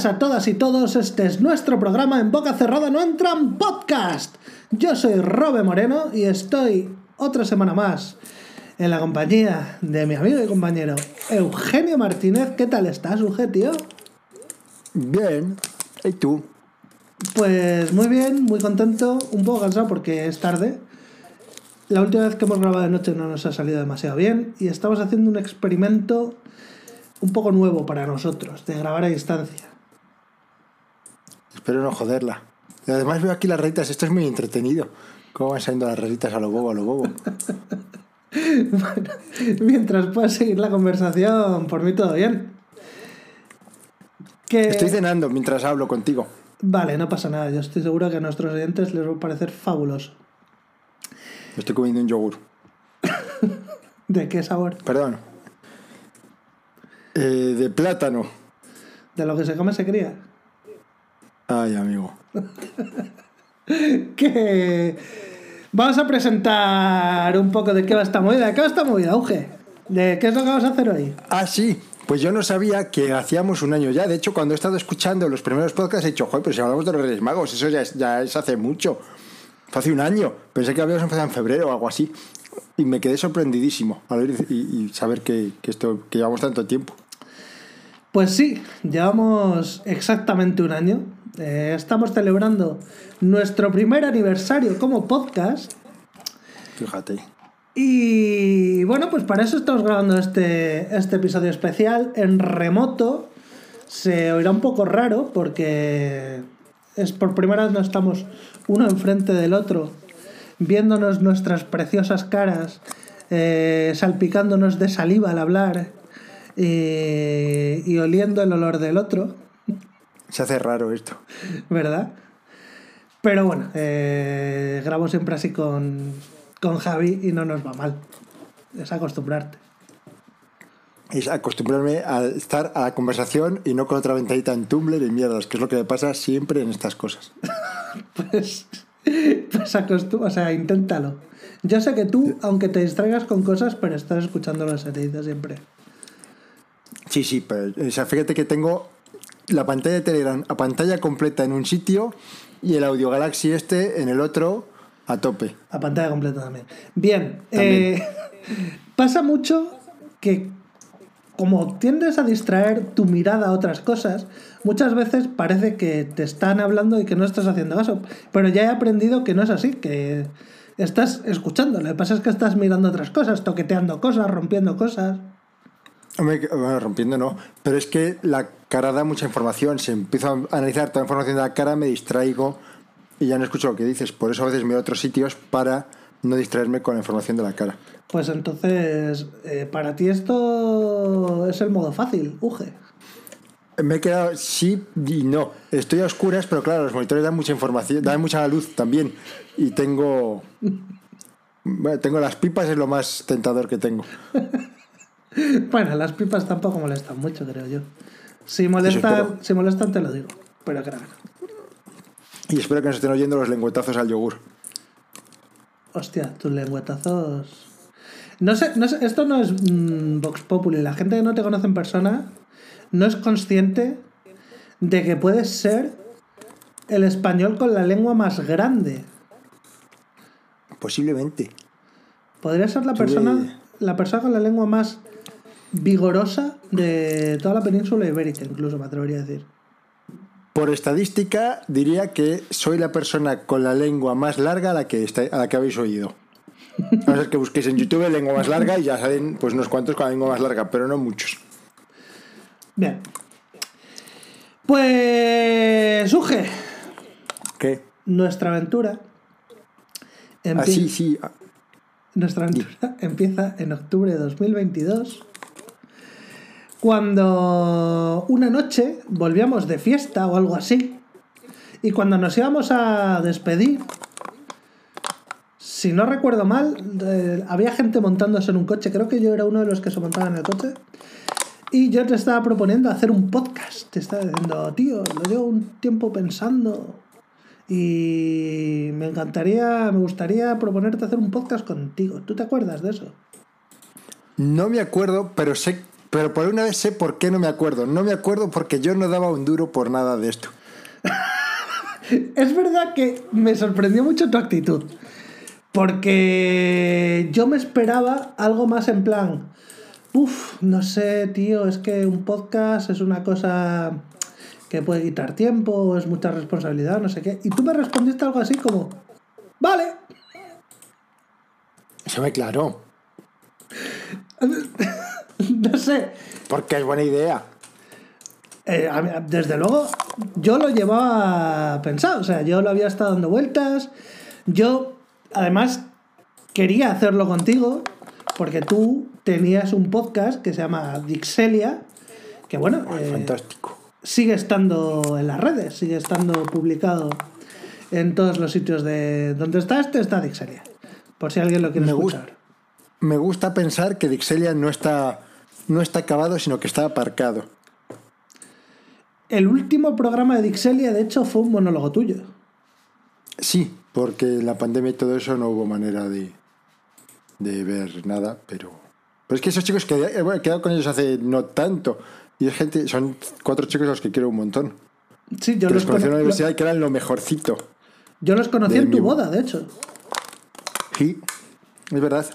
Bienvenidas a todas y todos, este es nuestro programa en Boca Cerrada No Entran Podcast. Yo soy Robe Moreno y estoy otra semana más en la compañía de mi amigo y compañero Eugenio Martínez. ¿Qué tal estás, Uge, tío? Bien, ¿y tú? Pues muy bien, muy contento, un poco cansado porque es tarde. La última vez que hemos grabado de noche no nos ha salido demasiado bien y estamos haciendo un experimento un poco nuevo para nosotros, de grabar a distancia. Espero no joderla. Y además veo aquí las raritas, esto es muy entretenido. ¿Cómo van saliendo las raritas a lo bobo, a lo bobo? bueno, mientras puedas seguir la conversación, por mí todo bien. Que... Estoy cenando mientras hablo contigo. Vale, no pasa nada. Yo estoy seguro que a nuestros oyentes les va a parecer fabuloso. Me estoy comiendo un yogur. ¿De qué sabor? Perdón. Eh, de plátano. De lo que se come se cría. Ay, amigo. que vamos a presentar un poco de qué va esta movida. ¿De qué va esta movida, Auge? ¿De qué es lo que vamos a hacer hoy? Ah, sí. Pues yo no sabía que hacíamos un año ya. De hecho, cuando he estado escuchando los primeros podcasts, he dicho, joder, pero si hablamos de los Reyes Magos, eso ya es, ya es hace mucho. Fue hace un año. Pensé que habíamos empezado en febrero o algo así. Y me quedé sorprendidísimo al y, y saber que, que, esto, que llevamos tanto tiempo. Pues sí, llevamos exactamente un año. Eh, estamos celebrando nuestro primer aniversario como podcast. Fíjate. Y bueno, pues para eso estamos grabando este, este episodio especial en remoto. Se oirá un poco raro porque es por primera vez no estamos uno enfrente del otro, viéndonos nuestras preciosas caras, eh, salpicándonos de saliva al hablar eh, y oliendo el olor del otro. Se hace raro esto. ¿Verdad? Pero bueno, eh, grabo siempre así con, con Javi y no nos va mal. Es acostumbrarte. Es acostumbrarme a estar a la conversación y no con otra ventanita en Tumblr y mierdas, que es lo que me pasa siempre en estas cosas. pues, pues acostum o sea, inténtalo. Yo sé que tú, aunque te distraigas con cosas, pero estás escuchando las dice siempre. Sí, sí, pero o sea, fíjate que tengo la pantalla de Telegram a pantalla completa en un sitio y el Audio Galaxy este en el otro a tope. A pantalla completa también. Bien, también. Eh, pasa mucho que como tiendes a distraer tu mirada a otras cosas, muchas veces parece que te están hablando y que no estás haciendo caso. Pero ya he aprendido que no es así, que estás escuchando. Lo que pasa es que estás mirando otras cosas, toqueteando cosas, rompiendo cosas. Bueno, rompiendo no, pero es que la cara da mucha información. Si empiezo a analizar toda la información de la cara, me distraigo y ya no escucho lo que dices. Por eso a veces me voy a otros sitios para no distraerme con la información de la cara. Pues entonces, eh, para ti esto es el modo fácil, Uge. Me he quedado sí y no. Estoy a oscuras, pero claro, los monitores dan mucha información, dan mucha luz también. Y tengo. Bueno, tengo las pipas, es lo más tentador que tengo. bueno, las pipas tampoco molestan mucho, creo yo. Si molestan, si molestan te lo digo, pero claro. Y espero que nos estén oyendo los lengüetazos al yogur. Hostia, tus lengüetazos. No sé, no sé esto no es mmm, Vox Populi. La gente que no te conoce en persona no es consciente de que puedes ser el español con la lengua más grande. Posiblemente. Podría ser la persona, la persona con la lengua más vigorosa de toda la península ibérica, incluso me atrevería a decir. Por estadística, diría que soy la persona con la lengua más larga a la que, está, a la que habéis oído. A ver que busquéis en YouTube lengua más larga y ya salen pues unos cuantos con la lengua más larga, pero no muchos. Bien. Pues, Uge. ¿Qué? Nuestra aventura. Ah, sí, sí. Nuestra aventura empieza en octubre de 2022 cuando una noche volvíamos de fiesta o algo así, y cuando nos íbamos a despedir, si no recuerdo mal, eh, había gente montándose en un coche, creo que yo era uno de los que se montaban en el coche, y yo te estaba proponiendo hacer un podcast, te estaba diciendo, tío, lo llevo un tiempo pensando, y me encantaría, me gustaría proponerte hacer un podcast contigo. ¿Tú te acuerdas de eso? No me acuerdo, pero sé Pero por una vez sé por qué no me acuerdo. No me acuerdo porque yo no daba un duro por nada de esto. es verdad que me sorprendió mucho tu actitud. Porque yo me esperaba algo más en plan. Uf, no sé, tío, es que un podcast es una cosa que puede quitar tiempo, es mucha responsabilidad, no sé qué. Y tú me respondiste algo así como, vale. Se me claro. no sé. Porque es buena idea. Eh, desde luego, yo lo llevaba pensado, o sea, yo lo había estado dando vueltas. Yo, además, quería hacerlo contigo, porque tú tenías un podcast que se llama Dixelia, que bueno, eh, fantástico. Sigue estando en las redes, sigue estando publicado en todos los sitios de donde está este, está Dixelia. Por si alguien lo quiere escuchar. me gusta pensar que Dixelia no está, no está acabado, sino que está aparcado. El último programa de Dixelia, de hecho, fue un monólogo tuyo. Sí, porque en la pandemia y todo eso no hubo manera de, de ver nada, pero... Pero es que esos chicos que he quedado con ellos hace no tanto. Y es gente, son cuatro chicos a los que quiero un montón. Sí, yo los conocí en la universidad y que eran lo mejorcito. Yo los conocí en tu boda, de hecho. Sí, es verdad.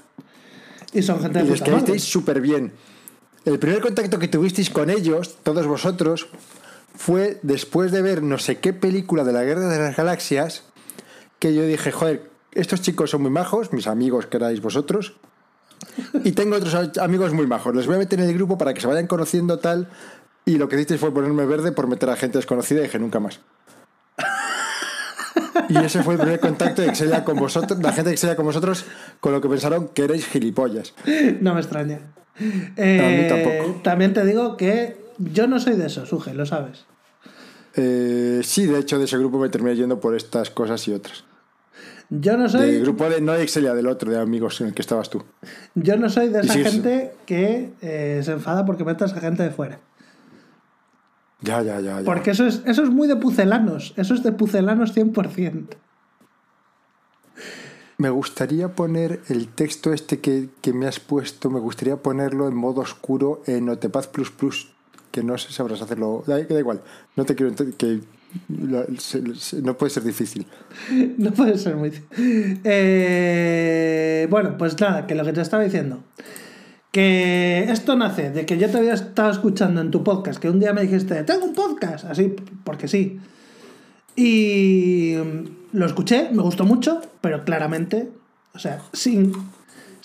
Y son gente de Y quedasteis súper bien. El primer contacto que tuvisteis con ellos, todos vosotros, fue después de ver no sé qué película de la Guerra de las Galaxias, que yo dije, joder, estos chicos son muy majos, mis amigos que erais vosotros, y tengo otros amigos muy majos, les voy a meter en el grupo para que se vayan conociendo tal, y lo que hicisteis fue ponerme verde por meter a gente desconocida y dije, nunca más. Y ese fue el primer contacto de Excelia con vosotros, la gente de Excelia con vosotros, con lo que pensaron que erais gilipollas. No me extraña. Eh, también te digo que yo no soy de eso, Suje, lo sabes. Eh, sí, de hecho, de ese grupo me terminé yendo por estas cosas y otras. Yo no soy. Del grupo de, no de Excelia, del otro, de amigos en el que estabas tú. Yo no soy de esa gente que eh, se enfada porque metas a gente de fuera. Ya, ya, ya. ya. Porque eso es, eso es muy de pucelanos. Eso es de pucelanos 100%. Me gustaría poner el texto este que, que, me has puesto, me gustaría ponerlo en modo oscuro en Notepad que no sé si sabrás hacerlo. Da, da igual, no te quiero que no puede ser difícil. No puede ser muy difícil. Eh, bueno, pues nada, que lo que te estaba diciendo. Que esto nace de que yo te había estado escuchando en tu podcast, que un día me dijiste, tengo un podcast, así, porque sí. Y lo escuché, me gustó mucho, pero claramente, o sea, sin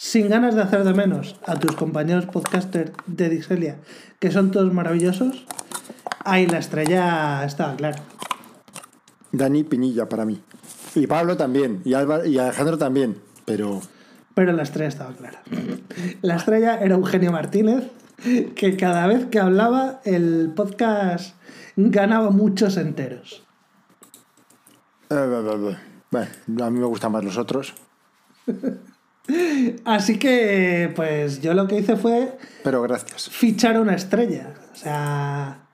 sin ganas de hacer de menos a tus compañeros podcaster de Dixelia, que son todos maravillosos, ahí la estrella estaba clara. Dani Pinilla para mí. Y Pablo también, y, y Alejandro también, pero... Pero la estrella estaba clara. La estrella era Eugenio Martínez, que cada vez que hablaba el podcast ganaba muchos enteros. Eh, bueno, a mí me gustan más los otros. Así que, pues yo lo que hice fue. Pero gracias. Fichar una estrella. O sea.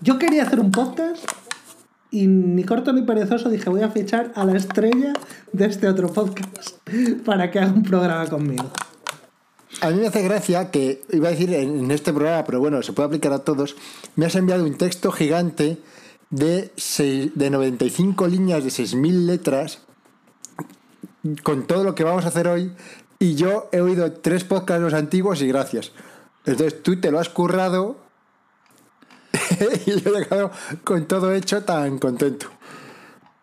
Yo quería hacer un podcast y ni corto ni perezoso dije: voy a fichar a la estrella de este otro podcast para que haga un programa conmigo. A mí me hace gracia que, iba a decir en este programa, pero bueno, se puede aplicar a todos. Me has enviado un texto gigante de, de 95 líneas de 6.000 letras con todo lo que vamos a hacer hoy y yo he oído tres podcasts antiguos y gracias. Entonces tú te lo has currado y yo he llegado con todo hecho tan contento.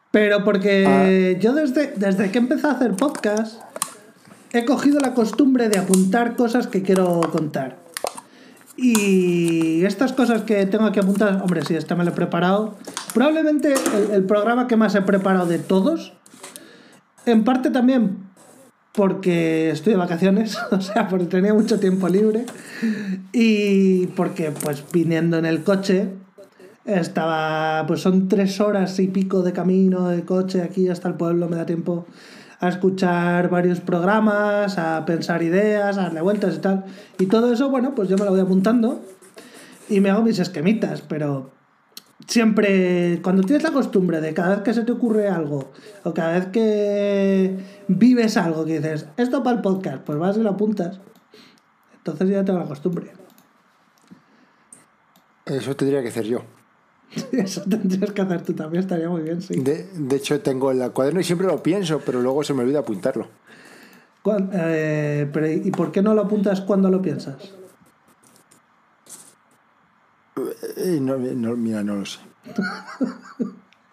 Pero porque ah. yo desde, desde que empecé a hacer podcast he cogido la costumbre de apuntar cosas que quiero contar. Y estas cosas que tengo que apuntar, hombre, sí, este me lo he preparado. Probablemente el programa que más he preparado de todos en parte también porque estoy de vacaciones, o sea, porque tenía mucho tiempo libre y porque pues viniendo en el coche estaba, pues son tres horas y pico de camino de coche aquí hasta el pueblo, me da tiempo a escuchar varios programas, a pensar ideas, a darle vueltas y tal. Y todo eso, bueno, pues yo me lo voy apuntando y me hago mis esquemitas, pero siempre, cuando tienes la costumbre de cada vez que se te ocurre algo, o cada vez que vives algo, que dices, esto para el podcast, pues vas y lo apuntas. Entonces ya tengo la costumbre. Eso tendría que hacer yo. Eso tendrías que hacer tú también, estaría muy bien, sí. De, de hecho, tengo el cuaderno y siempre lo pienso, pero luego se me olvida apuntarlo. Eh, pero, ¿Y por qué no lo apuntas cuando lo piensas? Eh, no, no, mira, no lo sé.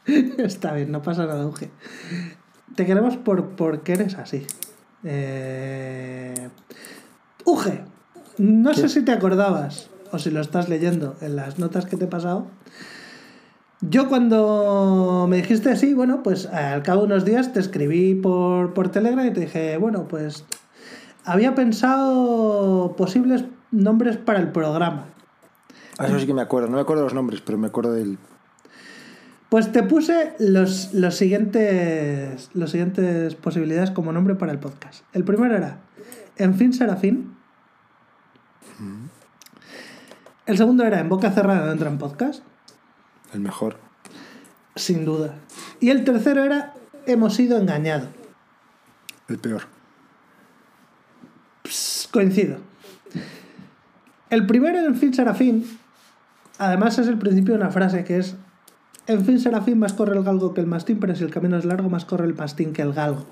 Está bien, no pasa nada, Uge. Te queremos por, porque eres así. Eh... Uge, no sé si te acordabas o si lo estás leyendo en las notas que te he pasado. Yo cuando me dijiste así, bueno, pues al cabo de unos días te escribí por, por Telegram y te dije, bueno, pues había pensado posibles nombres para el programa. Ah, Eso sí que me acuerdo. No me acuerdo los nombres, pero me acuerdo del. Pues te puse los, los siguientes los siguientes posibilidades como nombre para el podcast. El primero era En fin Serafín. El segundo era En boca cerrada no entra en podcast, El mejor. sin duda. Y el tercero era Hemos sido engañados. El peor. Pss, coincido. El primero en fin Serafín, además es el principio de una frase que es En fin Serafín más corre el galgo que el mastín, pero si el camino es largo más corre el mastín que el galgo.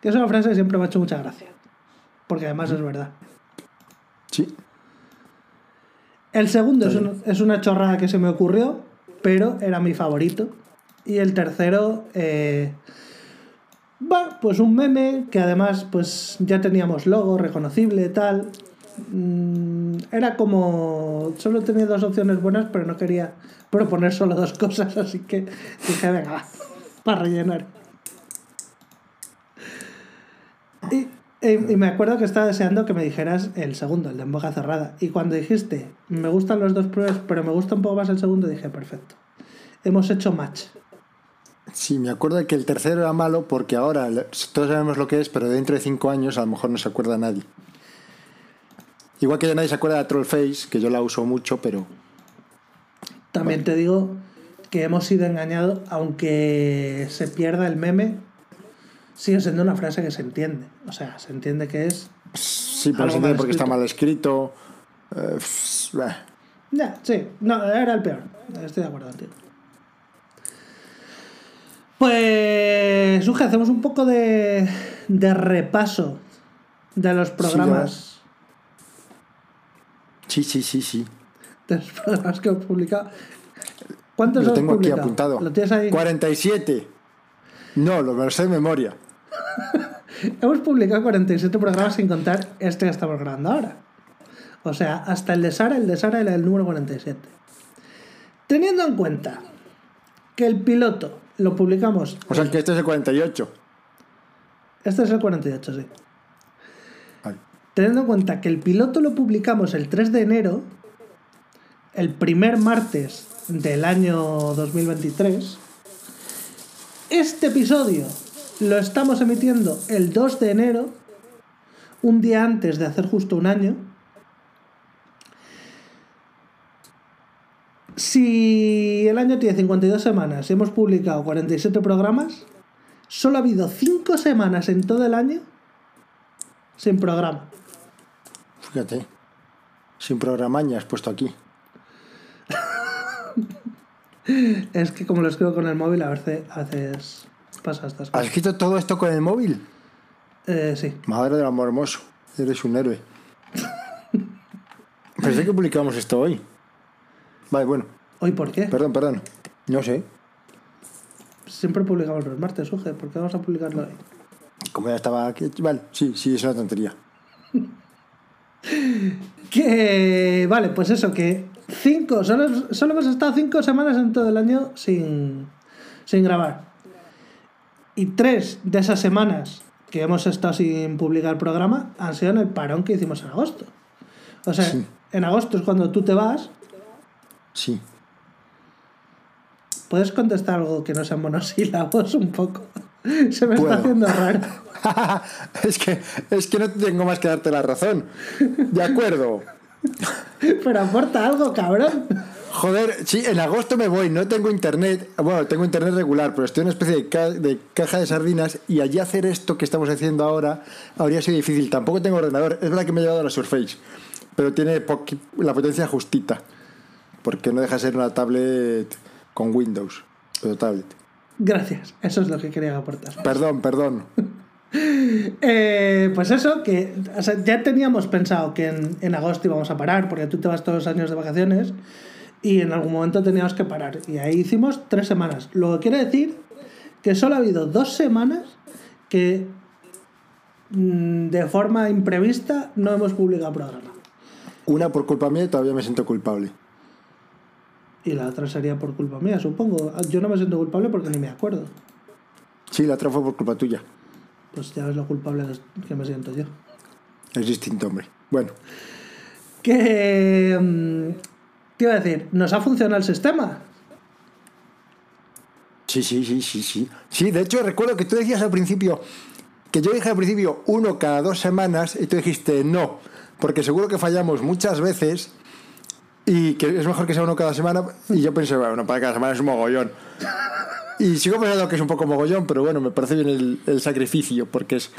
Que es una frase que siempre me ha hecho mucha gracia. Porque además es verdad. Sí. El segundo es, un- es una chorrada que se me ocurrió, pero era mi favorito. Y el tercero, eh, pues un meme que además pues ya teníamos logo reconocible, tal. Mm, era como, solo tenía dos opciones buenas, pero no quería proponer solo dos cosas, así que dije, venga, para rellenar. Y, y- y me acuerdo que estaba deseando que me dijeras el segundo, el de en boca cerrada. Y cuando dijiste, me gustan los dos primeros, pero me gusta un poco más el segundo, dije, perfecto. Hemos hecho match. Sí, me acuerdo de que el tercero era malo porque ahora todos sabemos lo que es, pero dentro de cinco años a lo mejor no se acuerda nadie. Igual que ya nadie se acuerda de Trollface, que yo la uso mucho, pero También te digo que hemos sido engañados, aunque se pierda el meme, sigue siendo una frase que se entiende. O sea, se entiende que es. sí, pero se entiende porque está mal escrito. Eh, pff. Ya, sí, no, era el peor. Estoy de acuerdo contigo. Pues, Uge, hacemos un poco de, de repaso de los programas. Sí, sí, sí, sí. de los programas que hemos publicado. ¿Cuántos Lo tengo aquí publicado? apuntado. ¿Lo tienes ahí? 47. No, lo sé de memoria. Hemos publicado 47 programas sin contar este que estamos grabando ahora. O sea, hasta el de Sara, el de Sara era el número 47. Teniendo en cuenta que el piloto lo publicamos. O sea, que este es el 48. Este es el 48, sí. Teniendo en cuenta que el piloto lo publicamos el 3 de enero, el primer martes del año 2023, este episodio lo estamos emitiendo el 2 de enero, un día antes de hacer justo un año. Si el año tiene 52 semanas y hemos publicado 47 programas, solo ha habido 5 semanas en todo el año sin programa. Fíjate. Sin programaña has puesto aquí. Es que como lo escribo con el móvil, a veces, a veces pasa estas ¿Has cosas. escrito todo esto con el móvil? Eh, sí. Madre del amor hermoso. Eres un héroe. Pensé que publicamos esto hoy. Vale, bueno. ¿Hoy por qué? Perdón, perdón. No sé. Siempre publicamos los martes, Uge. ¿Por qué vamos a publicarlo hoy? Como ya estaba aquí. Vale, sí, sí, es una tontería. Que vale, pues eso, que cinco, solo, solo hemos estado cinco semanas en todo el año sin, sin grabar. Y tres de esas semanas que hemos estado sin publicar programa han sido en el parón que hicimos en agosto. O sea, Sí. en agosto es cuando tú te vas. Sí. ¿Puedes contestar algo que no sea monosílabos un poco? Se me Puedo. está haciendo raro. es, que, es que no tengo más que darte la razón. De acuerdo. Pero aporta algo, cabrón. Joder, sí, en agosto me voy, no tengo internet. Bueno, tengo internet regular, pero estoy en una especie de, ca- de caja de sardinas y allí hacer esto que estamos haciendo ahora habría sido difícil. Tampoco tengo ordenador. Es verdad que me he llevado la Surface, pero tiene la potencia justita. porque no deja de ser una tablet con Windows, pero tablet. Gracias, eso es lo que quería aportar. Perdón, perdón. Eh, pues eso, que o sea, ya teníamos pensado que en, en agosto íbamos a parar, porque tú te vas todos los años de vacaciones y en algún momento teníamos que parar. Y ahí hicimos tres semanas. Lo que quiere decir que solo ha habido dos semanas que mm, de forma imprevista no hemos publicado programa. Una por culpa mía y todavía me siento culpable. Y la otra sería por culpa mía, supongo. Yo no me siento culpable porque ni me acuerdo. Sí, la otra fue por culpa tuya. Pues ya ves lo culpable que me siento yo. Es distinto, hombre. Bueno, Que. mm, Te iba a decir, ¿nos ha funcionado el sistema? sí, sí, sí, sí, sí. Sí, de hecho recuerdo que tú decías al principio, que yo dije al principio uno cada dos semanas y tú dijiste no, porque seguro que fallamos muchas veces y que es mejor que sea uno cada semana. Y yo pensé, bueno, para cada semana es un mogollón. Y sigo pensando que es un poco mogollón, pero bueno, me parece bien el, el sacrificio, porque es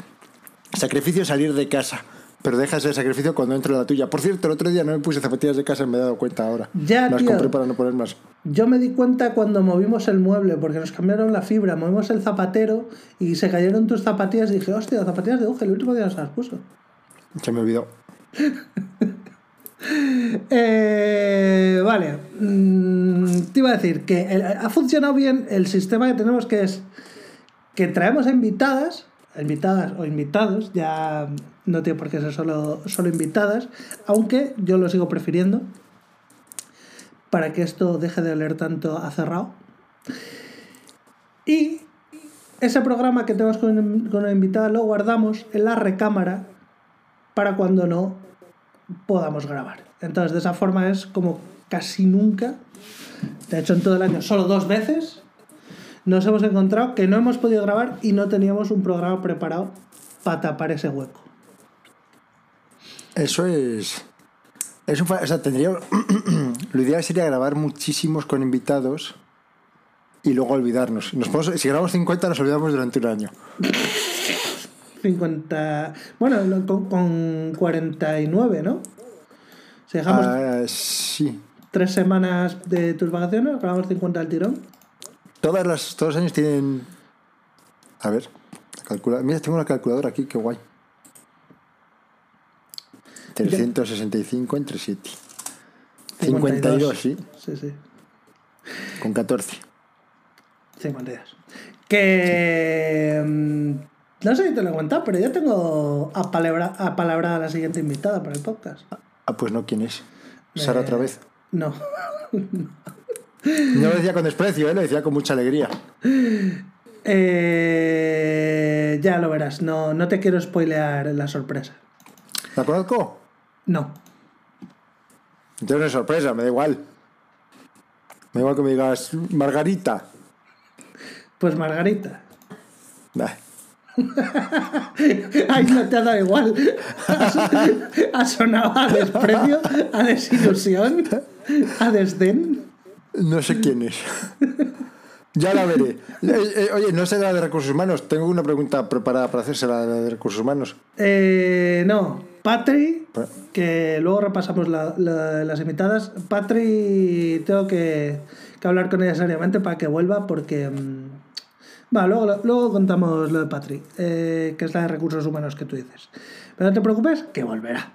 sacrificio salir de casa. Pero deja ese sacrificio cuando entro en la tuya. Por cierto, el otro día no me puse zapatillas de casa y me he dado cuenta ahora. Ya, Las tío. compré para no poner más. Yo me di cuenta cuando movimos el mueble, porque nos cambiaron la fibra, movimos el zapatero y se cayeron tus zapatillas y dije, hostia, zapatillas de Uge, el último día nos las puso. Se me olvidó. Eh, vale, Mm, te iba a decir que el- ha funcionado bien el sistema que tenemos, que es que traemos invitadas, invitadas o invitados, ya no tiene por qué ser solo, solo invitadas, aunque yo lo sigo prefiriendo, para que esto deje de oler tanto a cerrado. Y ese programa que tenemos con, con invitada lo guardamos en la recámara para cuando no podamos grabar. Entonces, de esa forma es como casi nunca, de hecho en todo el año, solo dos veces, nos hemos encontrado que no hemos podido grabar y no teníamos un programa preparado para tapar ese hueco. Eso es. Es un fa- o sea, tendría. lo ideal sería grabar muchísimos con invitados y luego olvidarnos. Nos podemos- si grabamos 50, nos olvidamos durante un año. 50. Bueno, no, con, con 49, ¿no? Si dejamos Ah, sí. tres semanas de tus vacaciones, grabamos 50 al tirón. Todas las, todos los años tienen. A ver. Calcula... Mira, tengo una calculadora aquí, qué guay. 365 entre 7. 52, sí. Sí, sí. Con 14. 52. Que. mm, No sé si te lo he contado, pero yo tengo apalabra- apalabrada a la siguiente invitada para el podcast. Ah, pues no, ¿quién es? Sara Eh, otra vez. No. No lo decía con desprecio, ¿eh? lo decía con mucha alegría. Eh, ya lo verás. No, no te quiero spoilear la sorpresa. ¿La conozco? No. Entonces no es sorpresa, me da igual. Me da igual que me digas Margarita. Pues Margarita. Nah. Ay, no te ha dado igual. Ha sonado a desprecio, a desilusión, a desdén. No sé quién es. ya la veré. Eh, eh, oye, no será de recursos humanos. Tengo una pregunta preparada para hacérsela de recursos humanos. Eh, no, Patri, Pa- que luego repasamos la- la- las invitadas. Patri, tengo que, que hablar con ella seriamente para que vuelva porque... mm, Va, luego, contamos lo de Patri, eh, que es la de recursos humanos que tú dices. Pero no te preocupes, que volverá.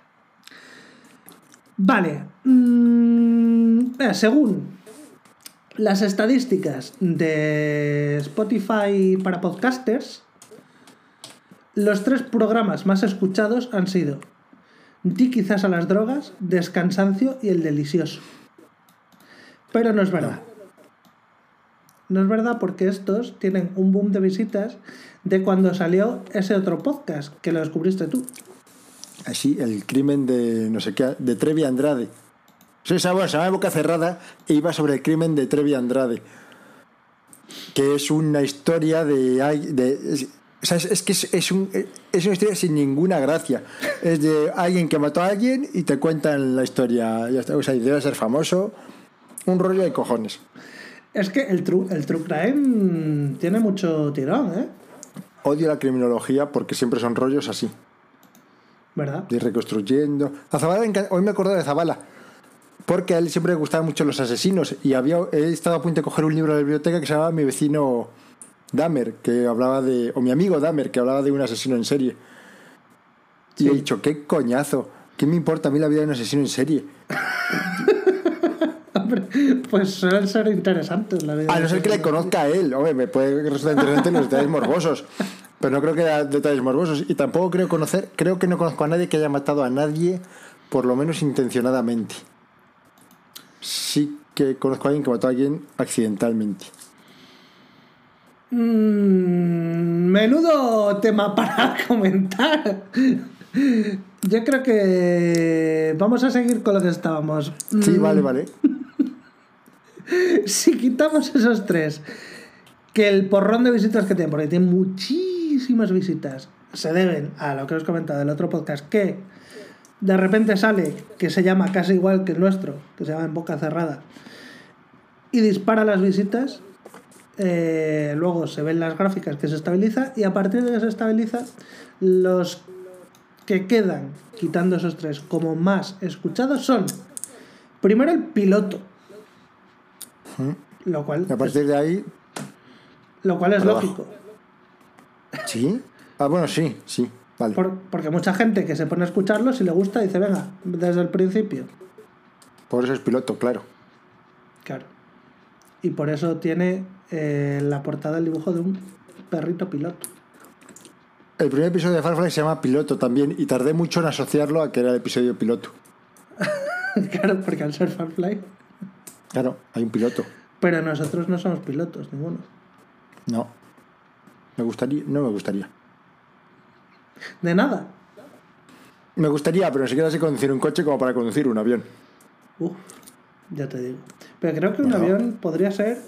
Vale. mm, mira, según las estadísticas de Spotify para podcasters, los tres programas más escuchados han sido Di quizás a las drogas, Descansancio y El Delicioso. Pero no es verdad. No es verdad porque estos tienen un boom de visitas de cuando salió ese otro podcast que lo descubriste tú. Así, el crimen de no sé qué, de Trevi Andrade. Sí, esa, se llama Boca Cerrada e iba sobre el crimen de Trevi Andrade. Que es una historia de. de es, que es, es es una historia sin ninguna gracia. Es de alguien que mató a alguien y te cuentan la historia. O sea, y debe ser famoso. Un rollo de cojones. Es que el true, el true crime tiene mucho tirón, ¿eh? Odio la criminología porque siempre son rollos así. ¿Verdad? de ir reconstruyendo. A encan- hoy me acuerdo de Zabala. porque a él siempre le gustaban mucho los asesinos y había he estado a punto de coger un libro de la biblioteca que se llamaba Mi vecino Dahmer, que hablaba de o mi amigo Dahmer, que hablaba de un asesino en serie. Y he dicho, qué coñazo, ¿qué me importa a mí la vida de un asesino en serie? Hombre, pues suelen ser interesantes la vida. A no ser que le conozca a él, hombre, me puede resultar interesante los detalles morbosos. Pero no creo que haya detalles morbosos. Y tampoco creo conocer, creo que no conozco a nadie que haya matado a nadie, por lo menos intencionadamente. Sí que conozco a alguien que mató a alguien accidentalmente. Mm, menudo tema para comentar. Yo creo que vamos a seguir con lo que estábamos. Sí, vale, vale. Si quitamos esos tres, que el porrón de visitas que tiene, porque tiene muchísimas visitas, se deben a lo que os he comentado del otro podcast, que de repente sale, que se llama casi igual que el nuestro, que se llama En Boca Cerrada, y dispara las visitas, eh, luego se ven las gráficas que se estabiliza, y a partir de que se estabiliza, los que quedan, quitando esos tres, como más escuchados son, primero el piloto, lo cual Y a partir de ahí, Lo cual es abajo. lógico. ¿sí? Ah, bueno, sí, sí, vale. Por- porque mucha gente que se pone a escucharlo, si le gusta, dice, venga, desde el principio. Por eso es piloto, claro. Claro. Y por eso tiene eh, la portada el dibujo de un perrito piloto. El primer episodio de Firefly se llama Piloto también y tardé mucho en asociarlo a que era el episodio piloto. claro, porque al ser Fanfly. Claro, hay un piloto. Pero nosotros no somos pilotos, ninguno. No. Me gustaría, no me gustaría. De nada. Me gustaría, pero ni siquiera sé conducir un coche como para conducir un avión. Uf, ya te digo. Pero creo que un No. avión podría ser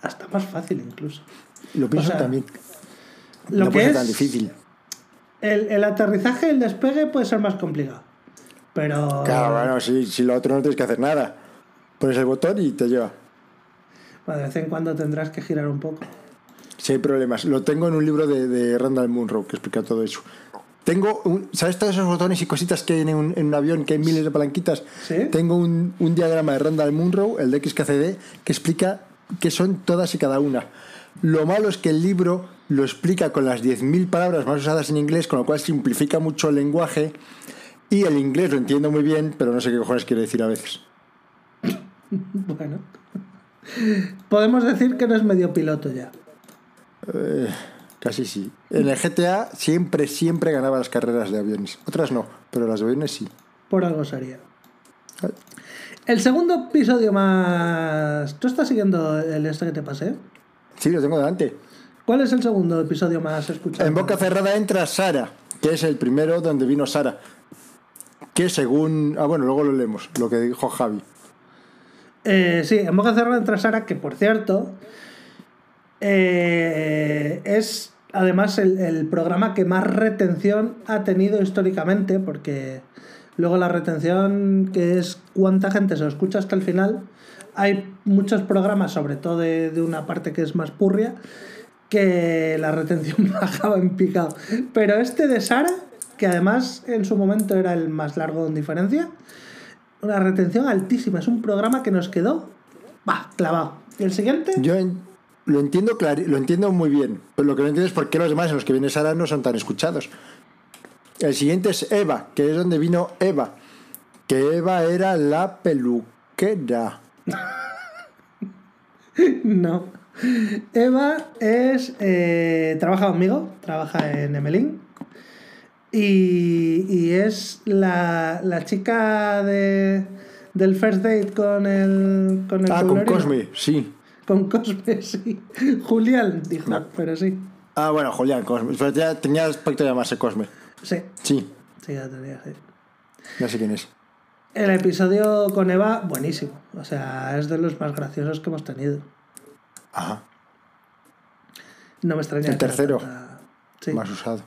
hasta más fácil incluso. Lo pienso sea, también. Lo no que puede es ser tan difícil. El, el aterrizaje el despegue puede ser más complicado. Pero... Claro, bueno, si, si lo otro no tienes que hacer nada. Pones el botón y te lleva. Bueno, de vez en cuando tendrás que girar un poco. Si hay problemas. Lo tengo en un libro de, de Randall Munro que explica todo eso. Tengo, un, ¿sabes todos esos botones y cositas que hay en un, en un avión, que hay miles de palanquitas? Sí. Tengo un, un diagrama de Randall Munro, el de XKCD, que explica qué son todas y cada una. Lo malo es que el libro lo explica con las 10.000 palabras más usadas en inglés, con lo cual simplifica mucho el lenguaje. Y el inglés lo entiendo muy bien, pero no sé qué cojones quiere decir a veces. Bueno. Podemos decir que no es medio piloto ya. Eh, casi sí. En el GTA siempre, siempre ganaba las carreras de aviones. Otras no, pero las de aviones sí. Por algo sería. El segundo episodio más... ¿Tú estás siguiendo el este que te pasé? Sí, lo tengo delante. ¿Cuál es el segundo episodio más escuchado? En boca cerrada entra Sara, que es el primero donde vino Sara. Que según. Ah, bueno, luego lo leemos, lo que dijo Javi. Eh, sí, en Boca Cerrada entra Sara, que por cierto eh, es además el, el programa que más retención ha tenido históricamente, porque luego la retención, que es cuánta gente se lo escucha hasta el final, hay muchos programas, sobre todo de, de una parte que es más purria, que la retención bajaba en picado. Pero este de Sara, que además en su momento era el más largo en diferencia, una retención altísima. Es un programa que nos quedó bah, clavado. ¿Y el siguiente? Yo en- lo entiendo clari- lo entiendo muy bien, pero lo que no entiendo es por qué los demás en los que viene Sara no son tan escuchados. El siguiente es Eva, que es donde vino Eva. Que Eva era la peluquera. No. Eva es. eh, trabaja conmigo, trabaja en Emelín. Y, y es la, la chica de, del first date con el. Con el Ah, con. Cosme, sí. Con Cosme, sí. Julián dijo, No. pero sí. Ah, bueno, Julián, Cosme. Pero ya tenía aspecto de llamarse Cosme. Sí, Sí, sí, ya tenía, sí. ya sé quién es. El episodio con Eva, buenísimo. O sea, es de los más graciosos que hemos tenido. Ajá, No me extraña. El tercero. tanta- Sí. más usado.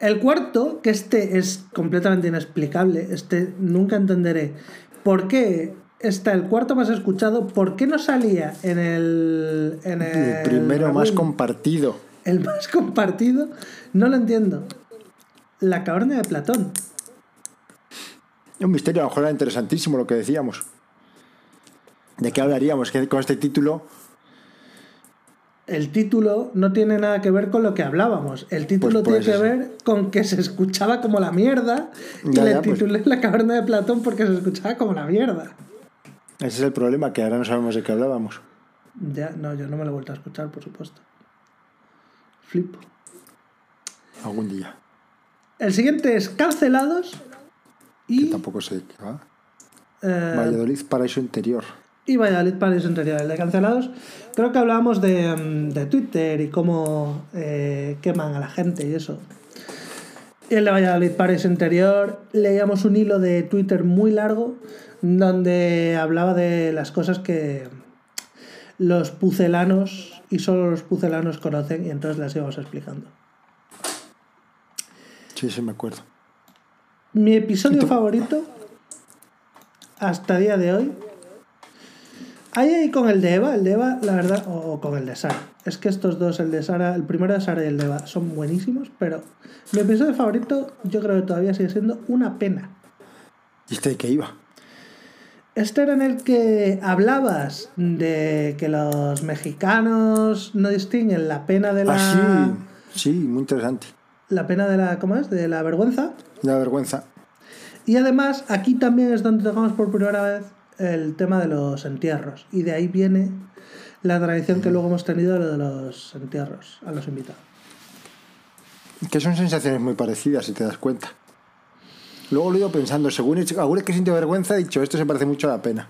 El cuarto, que este es completamente inexplicable, este nunca entenderé por qué está el cuarto más escuchado, por qué no salía en el. En el, El primero más compartido. El más compartido, no lo entiendo. La caverna de Platón. Un misterio, a lo mejor era interesantísimo lo que decíamos. ¿De qué hablaríamos? Que con este título. El título no tiene nada que ver con lo que hablábamos. El título Pues, pues tiene que ver con que se escuchaba como la mierda. Y Ya, le ya, pues. titulé La caverna de Platón porque se escuchaba como la mierda. Ese es el problema, que ahora no sabemos de qué hablábamos. Ya, no, yo no me lo he vuelto a escuchar, por supuesto. Flipo. Algún día. El siguiente es Cancelados Que y, tampoco sé qué va. eh, Valladolid, paraíso interior. Y Valladolid Paraíso Interior. El de Cancelados, creo que hablábamos de, mm, de Twitter y cómo eh, queman a la gente y eso. Y el de Valladolid Paraíso Interior, leíamos un hilo de Twitter muy largo donde hablaba de las cosas que los pucelanos y solo los pucelanos conocen y entonces las íbamos explicando. Sí, sí, me acuerdo. Mi episodio favorito hasta día de hoy. Ahí ahí con el de Eva, el de Eva, la verdad, o con el de Sara. Es que estos dos, el de Sara, el primero de Sara y el de Eva, son buenísimos, pero mi episodio favorito yo creo que todavía sigue siendo una pena. ¿Y este de qué iba? Este era en el que hablabas de que los mexicanos no distinguen la pena de la. Ah, sí. Sí, muy interesante. La pena de la. ¿Cómo es? De la vergüenza. La vergüenza. Y además, aquí también es donde tocamos por primera vez el tema de los entierros. Y de ahí viene la tradición que luego hemos tenido lo de los entierros a los invitados. Que son sensaciones muy parecidas, si te das cuenta. Luego lo he ido pensando, según he- es que siento vergüenza, he dicho, esto se parece mucho a la pena.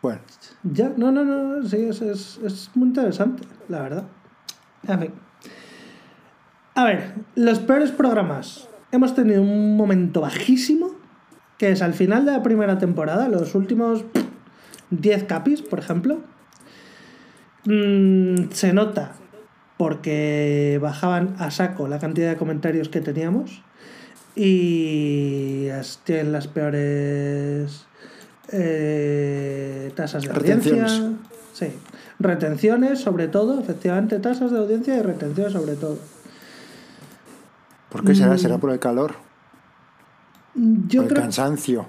Bueno, Ya, no, no, no, sí, es, es, es muy interesante, la verdad. En fin. A ver, los peores programas. Hemos tenido un momento bajísimo, que es al final de la primera temporada, los últimos 10 capis, por ejemplo. Mm, se nota porque bajaban a saco la cantidad de comentarios que teníamos y tienen las peores eh, tasas de audiencia. Sí, retenciones sobre todo, efectivamente, tasas de audiencia y retenciones sobre todo. ¿por qué será? Mm. ¿Será por el calor? Yo por el creo, cansancio?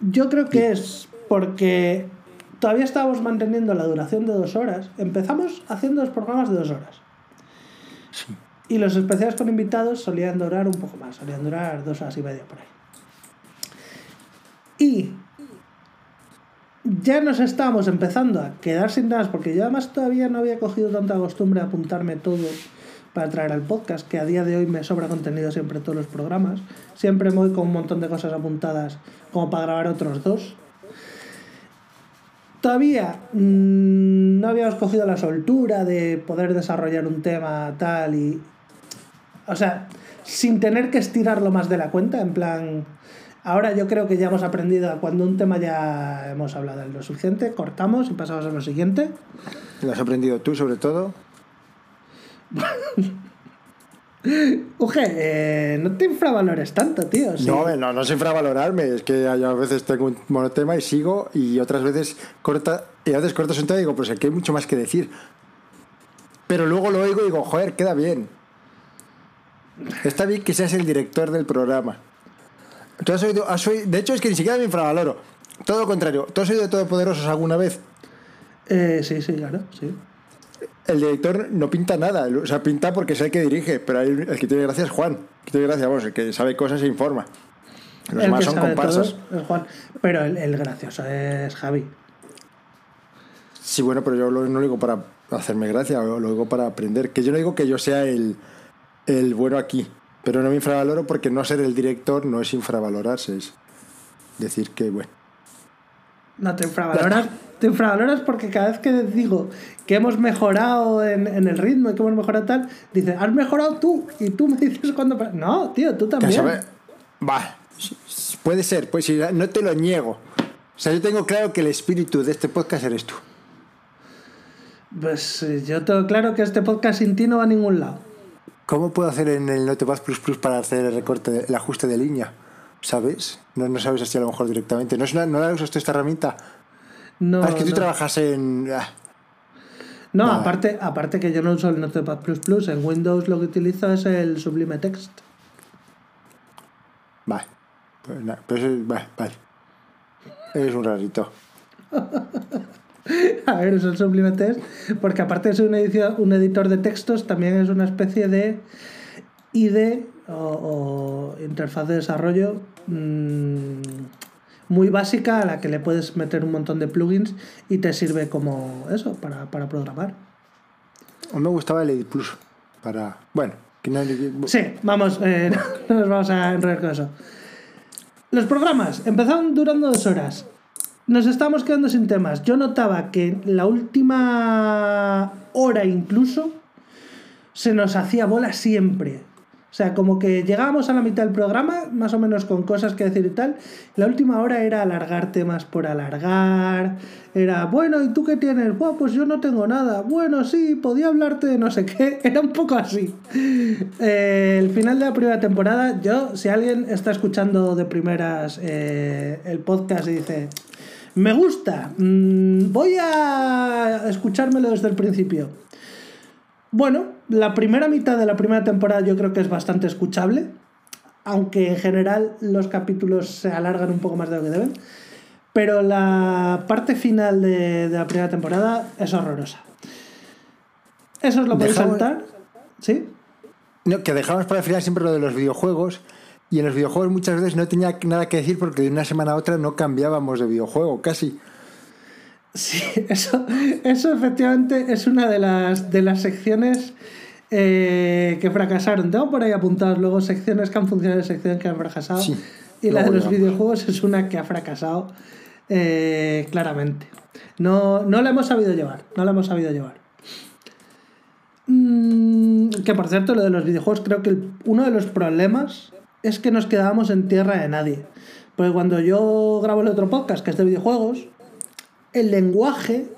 yo creo que es porque todavía estábamos manteniendo la duración de dos horas. Empezamos haciendo los programas de dos horas. Sí. Y los especiales con invitados solían durar un poco más, solían durar dos horas y media por ahí. Y ya nos estábamos empezando a quedar sin nada, porque yo además todavía no había cogido tanta costumbre a apuntarme todo para traer al podcast, que a día de hoy me sobra contenido siempre todos los programas. Siempre voy con un montón de cosas apuntadas como para grabar otros dos. Todavía mm, no habíamos cogido la soltura de poder desarrollar un tema tal y... O sea, sin tener que estirarlo más de la cuenta, en plan... Ahora yo creo que ya hemos aprendido cuando un tema ya hemos hablado lo suficiente, cortamos y pasamos a lo siguiente. ¿Lo has aprendido tú, sobre todo? Uge, eh, no te infravalores tanto, tío. sí. No, no, no sé infravalorarme. Es que yo a veces tengo un monotema y sigo, y otras veces corta, y a veces cortas un tema y digo, pues aquí hay mucho más que decir. Pero luego lo oigo y digo, joder, queda bien. Está bien que seas el director del programa. ¿Tú has oído, has oído- de hecho, es que ni siquiera me infravaloro. Todo lo contrario. ¿Tú has oído Todopoderosos alguna vez? Eh, sí, sí, claro, sí. El director no pinta nada. O sea, pinta porque es el que dirige, pero el que tiene gracia es Juan. El que tiene gracia, vamos, el que sabe cosas e informa. Los el demás son comparsas. es Juan. Pero el, el gracioso es Javi. Sí, bueno, pero yo lo- no lo digo para hacerme gracia, lo lo digo para aprender. Que yo no digo que yo sea el, el bueno aquí, pero no me infravaloro porque no ser el director no es infravalorarse, es decir que, bueno. No te infravaloras. Infravaloras porque cada vez que digo que hemos mejorado en, en el ritmo y que hemos mejorado tal, dices, has mejorado tú. Y tú me dices cuando. No, tío, tú también. Va, puede ser, pues no te lo niego. O sea, yo tengo claro que el espíritu de este podcast eres tú. Pues eh, yo tengo claro que este podcast sin ti no va a ningún lado. ¿Cómo puedo hacer en el Notepad Plus Plus para hacer el recorte, el ajuste de línea? ¿Sabes? No, no sabes así a lo mejor directamente. ¿No, es una- no la usas tú esta herramienta? No, Ah, es que tú no. trabajas en... ah, No, aparte, aparte que yo no uso el Notepad Plus Plus. En Windows lo que utilizo es el Sublime Text. Vale. Pues nada, pues es- vale, vale. Eres un rarito. A ver, eso simplemente es porque aparte de ser un, editor de textos, también es una especie de IDE o, o interfaz de desarrollo mm, muy básica a la que le puedes meter un montón de plugins y te sirve como eso, para, para programar. A mí me gustaba el Edit Plus. Para. Bueno, que no. Sí, vamos, eh, no nos vamos a enrollar con eso. Los programas empezaron durando dos horas. Nos estábamos quedando sin temas. Yo notaba que la última hora incluso se nos hacía bola siempre. O sea, como que llegábamos a la mitad del programa, más o menos con cosas que decir y tal. La última hora era alargar temas por alargar. Era, bueno, ¿y tú qué tienes? Buah, pues yo no tengo nada. Bueno, sí, podía hablarte de no sé qué. Era un poco así. Eh, el final de la primera temporada, yo, si alguien está escuchando de primeras eh, el podcast y dice, me gusta, mm, voy a escuchármelo desde el principio. Bueno, la primera mitad de la primera temporada yo creo que es bastante escuchable, aunque en general los capítulos se alargan un poco más de lo que deben. Pero la parte final de, de la primera temporada es horrorosa. Eso os lo podéis Dejamos- saltar. ¿Sí? No, que dejamos para el final siempre lo de los videojuegos. Y en los videojuegos muchas veces no tenía nada que decir porque de una semana a otra no cambiábamos de videojuego, casi. Sí, eso, eso efectivamente es una de las, de las secciones eh, que fracasaron. Tengo por ahí apuntadas luego secciones que han funcionado y secciones que han fracasado. Sí, y la de los videojuegos es una que ha fracasado eh, claramente. No, no la hemos sabido llevar. No la hemos sabido llevar. Mm, que por cierto, lo de los videojuegos, creo que el- uno de los problemas es que nos quedábamos en tierra de nadie. Porque cuando yo grabo el otro podcast, que es de videojuegos, el lenguaje.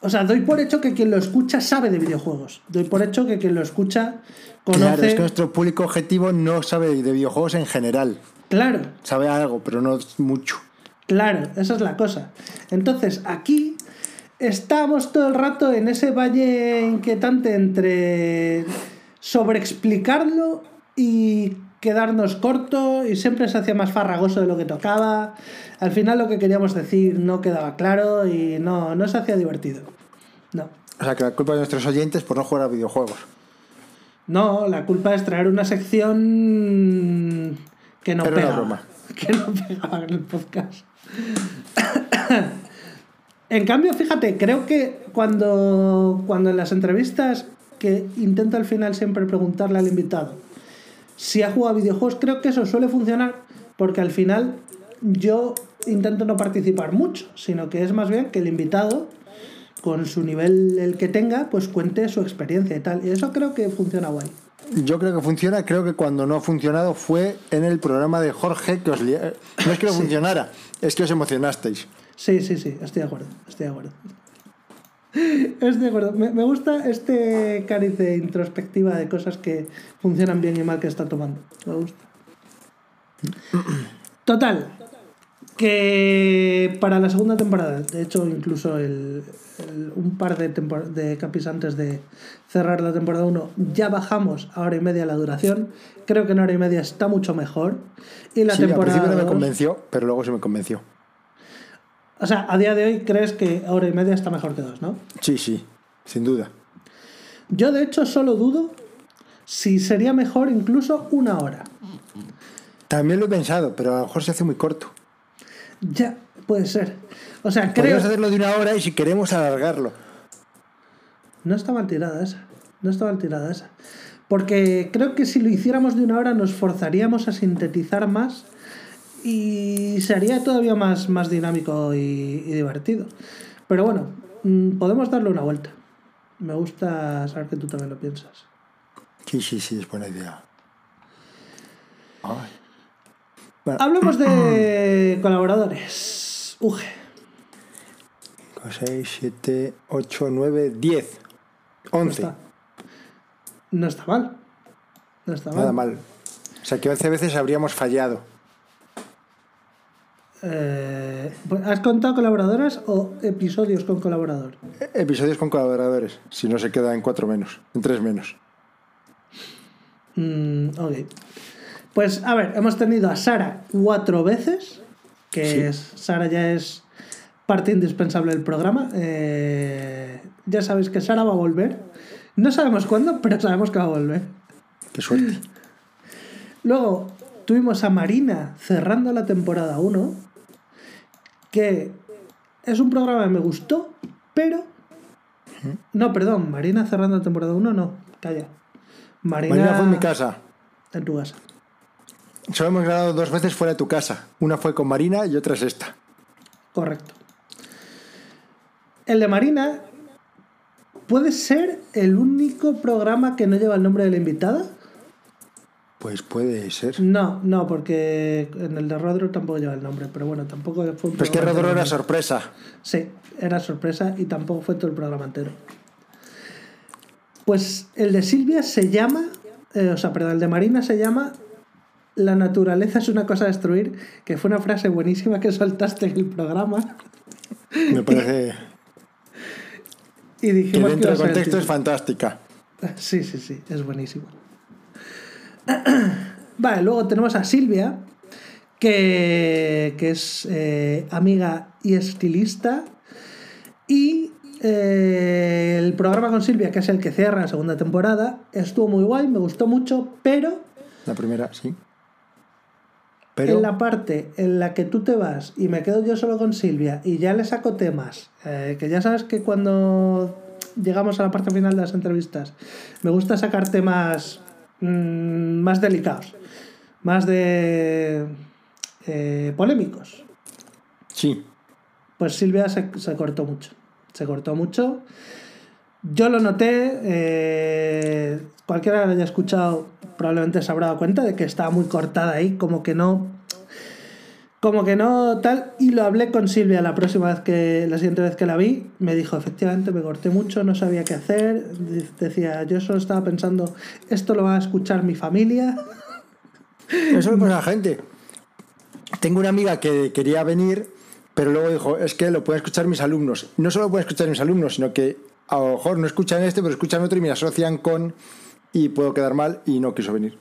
O sea, doy por hecho que quien lo escucha sabe de videojuegos. Doy por hecho que quien lo escucha conoce. Claro, es que nuestro público objetivo no sabe de videojuegos en general. Claro, Sabe algo, pero no mucho. Claro, esa es la cosa. Entonces, aquí estamos todo el rato en ese valle inquietante entre sobreexplicarlo y quedarnos corto y siempre se hacía más farragoso de lo que tocaba. Al final lo que queríamos decir no quedaba claro y no, no se hacía divertido. No. O sea, que la culpa de nuestros oyentes por no jugar a videojuegos. No, la culpa es traer una sección que no una broma. Que no pegaba en el podcast. en cambio, fíjate, creo que cuando, cuando en las entrevistas que intento al final siempre preguntarle al invitado si ha jugado a videojuegos, creo que eso suele funcionar porque al final yo intento no participar mucho, sino que es más bien que el invitado con su nivel el que tenga, pues cuente su experiencia y tal. Y eso creo que funciona guay. Yo creo que funciona, creo que cuando no ha funcionado fue en el programa de Jorge que os eh, No es que no funcionara, es que os emocionasteis. Sí, sí, sí, estoy de acuerdo, estoy de acuerdo. Estoy de acuerdo. Me, me gusta este cariz de introspectiva de cosas que funcionan bien y mal que está tomando. Me gusta. Total, que para la segunda temporada, de hecho, incluso el, el- un par de, de capis antes de cerrar la temporada 1, ya bajamos a hora y media la duración. Creo que en hora y media está mucho mejor. Y la sí, al temporada principio no me dos- convenció, pero luego sí me convenció. O sea, a día de hoy crees que hora y media está mejor que dos, ¿no? Sí, sí, sin duda. Yo de hecho solo dudo si sería mejor incluso una hora. También lo he pensado, pero a lo mejor se hace muy corto. Ya, puede ser. O sea, creo... Podríamos hacerlo de una hora y si queremos alargarlo. No está mal tirada esa. No está mal tirada esa. Porque creo que si lo hiciéramos de una hora nos forzaríamos a sintetizar más y sería todavía más, más dinámico y, y divertido. Pero bueno, mm, podemos darle una vuelta. Me gusta saber que tú también lo piensas. Sí, sí, sí, es buena idea. Ay. Bueno, Hablemos de colaboradores. Uge. 6, 7, 8, 9, 10, No 11. está, no está mal. No está mal. Nada mal. O sea que 11 veces habríamos fallado. Eh, pues, ¿Has contado colaboradoras o episodios con colaborador? E- Episodios con colaboradores. Si no se queda en 4 menos, en 3 menos. Mm, ok. Pues a ver, hemos tenido a Sara cuatro veces, que Sí. es Sara ya es parte indispensable del programa. Eh, ya sabéis que Sara va a volver. No sabemos cuándo, pero sabemos que va a volver. Qué suerte. Luego tuvimos a Marina cerrando la temporada 1, que es un programa que me gustó, pero... No, perdón, Marina cerrando la temporada 1, no, calla. Marina, Marina fue en mi casa. En tu casa. Solo hemos grabado dos veces fuera de tu casa. Una fue con Marina y otra es esta. Correcto. El de Marina puede ser el único programa que no lleva el nombre de la invitada. Pues puede ser. No, no, porque en el de Rodro tampoco lleva el nombre, pero bueno, tampoco fue un Pues que Rodro era sorpresa. Sí, era sorpresa y tampoco fue todo el programa entero. Pues el de Silvia se llama, eh, o sea, perdón, el de Marina se llama La naturaleza es una cosa a destruir, que fue una frase buenísima que soltaste en el programa Me parece y dijimos que, dentro del contexto es fantástica. Sí, sí, sí, es buenísimo. Vale, luego tenemos a Silvia, que, que es eh, amiga y estilista. Y eh, el programa con Silvia, que es el que cierra la segunda temporada, estuvo muy guay, me gustó mucho, pero La primera, sí. Pero en la parte en la que tú te vas y me quedo yo solo con Silvia y ya le saco temas, eh, que ya sabes que cuando llegamos a la parte final de las entrevistas me gusta sacar temas mm, más delicados, más de eh, polémicos. sí. Pues Silvia se, se cortó mucho. Se cortó mucho. Yo lo noté. eh, cualquiera que lo haya escuchado probablemente se habrá dado cuenta de que estaba muy cortada ahí, como que no. Como que no tal. Y lo hablé con Silvia la próxima vez que. La siguiente vez que la vi. Me dijo, efectivamente, me corté mucho, no sabía qué hacer. Decía, yo solo estaba pensando, esto lo va a escuchar mi familia. Eso le pasa a la gente. Tengo una amiga que quería venir, pero luego dijo, es que lo pueden escuchar mis alumnos. No solo lo pueden escuchar mis alumnos, sino que a lo mejor no escuchan este, pero escuchan otro y me asocian con y puedo quedar mal y no quiso venir.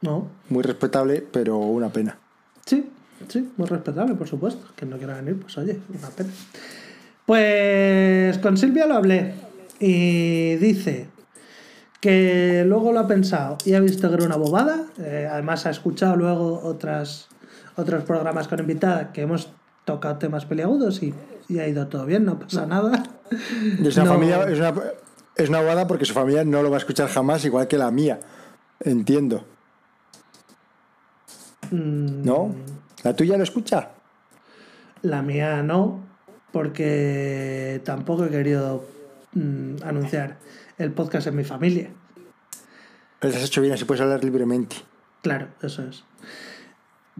No. Muy respetable, pero una pena. Sí, sí, muy respetable, por supuesto. Que no quiera venir, pues oye, una pena. Pues con Silvia lo hablé y dice que luego lo ha pensado y ha visto que era una bobada. eh, además ha escuchado luego otras, otros programas con invitada que hemos tocado temas peliagudos y, y ha ido todo bien, no pasa nada. Y es una No. familia, es una, es una bobada porque su familia no lo va a escuchar jamás, igual que la mía. Entiendo. Mm, ¿No? ¿La tuya lo escucha? La mía no, porque tampoco he querido mm, anunciar el podcast en mi familia. Pero has hecho bien, así puedes hablar libremente. Claro, eso es.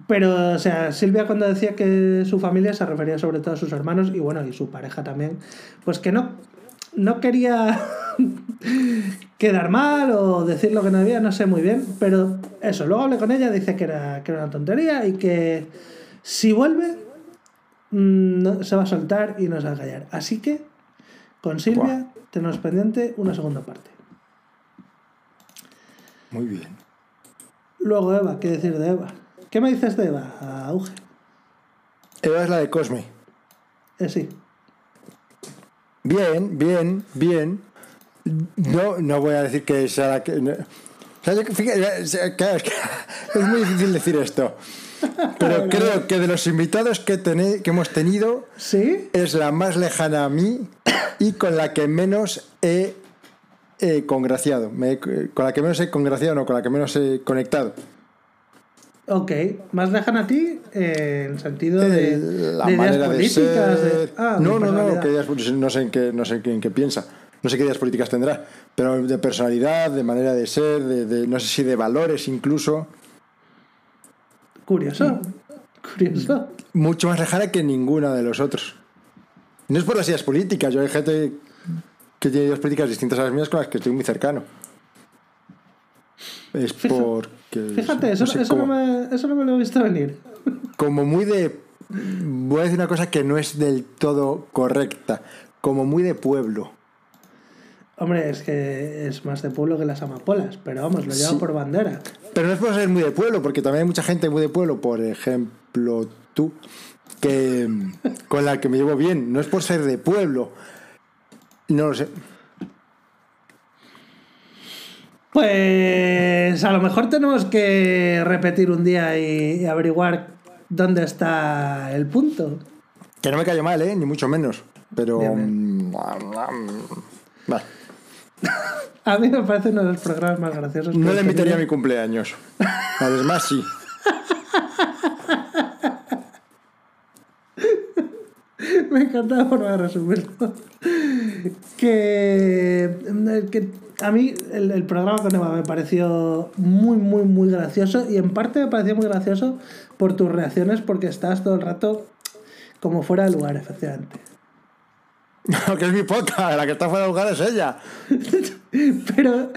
Pero, o sea, Silvia cuando decía que su familia se refería sobre todo a sus hermanos y bueno, y su pareja también, pues que no, no quería quedar mal o decir lo que no debía, no sé muy bien, pero eso, luego hablé con ella, dice que era, que era una tontería y que si vuelve mm, no- se va a soltar y no se va a callar. Así que, con Silvia, tenemos pendiente una segunda parte. Muy bien. Luego Eva, ¿qué decir de Eva? ¿Qué me dices de Eva, Auge? Eva es la de Cosme. Eh, sí. Bien, bien, bien. No, no voy a decir que sea la que. no. Es, muy difícil decir esto. Pero creo que de los invitados que, tené- que hemos tenido, ¿Sí? es la más lejana a mí y con la que menos he congraciado. Me con la que menos he congraciado, no, con la que menos he conectado. Ok. Más lejana a ti eh, en sentido de, Eh, la de ideas manera de políticas. ser. de- ah, no, de no, no, que ideas no sé en qué, no sé en qué, en qué piensa. No sé qué ideas políticas tendrá, pero de personalidad, de manera de ser, de, de- no sé si de valores incluso, Curioso. Curioso. mucho más lejana que ninguna de los otros. No es por las ideas políticas, yo hay gente que tiene ideas políticas distintas a las mías con las que estoy muy cercano. Es Fija- porque... Fíjate, eso, no sé eso, no me, eso no me lo he visto venir. como muy de. Voy a decir una cosa que no es del todo correcta. Como muy de pueblo. Hombre, es que es más de pueblo que las amapolas, pero vamos, lo llevo Sí. por bandera. Pero no es por ser muy de pueblo, porque también hay mucha gente muy de pueblo, por ejemplo tú, que con la que me llevo bien. No es por ser de pueblo. No lo sé. Pues a lo mejor tenemos que repetir un día y, y averiguar dónde está el punto. Que no me cayó mal, ¿eh? Ni mucho menos. Pero... Bien, mm, vale. A mí me parece uno de los programas más graciosos. No le invitaría a mi cumpleaños. Además, sí. Me encanta la forma de resumirlo. Que, que a mí el, el programa con Eva me pareció muy, muy, muy gracioso. Y en parte me pareció muy gracioso por tus reacciones, porque estás todo el rato como fuera de lugar, efectivamente. que es mi podcast, la que está fuera de lugar es ella. Pero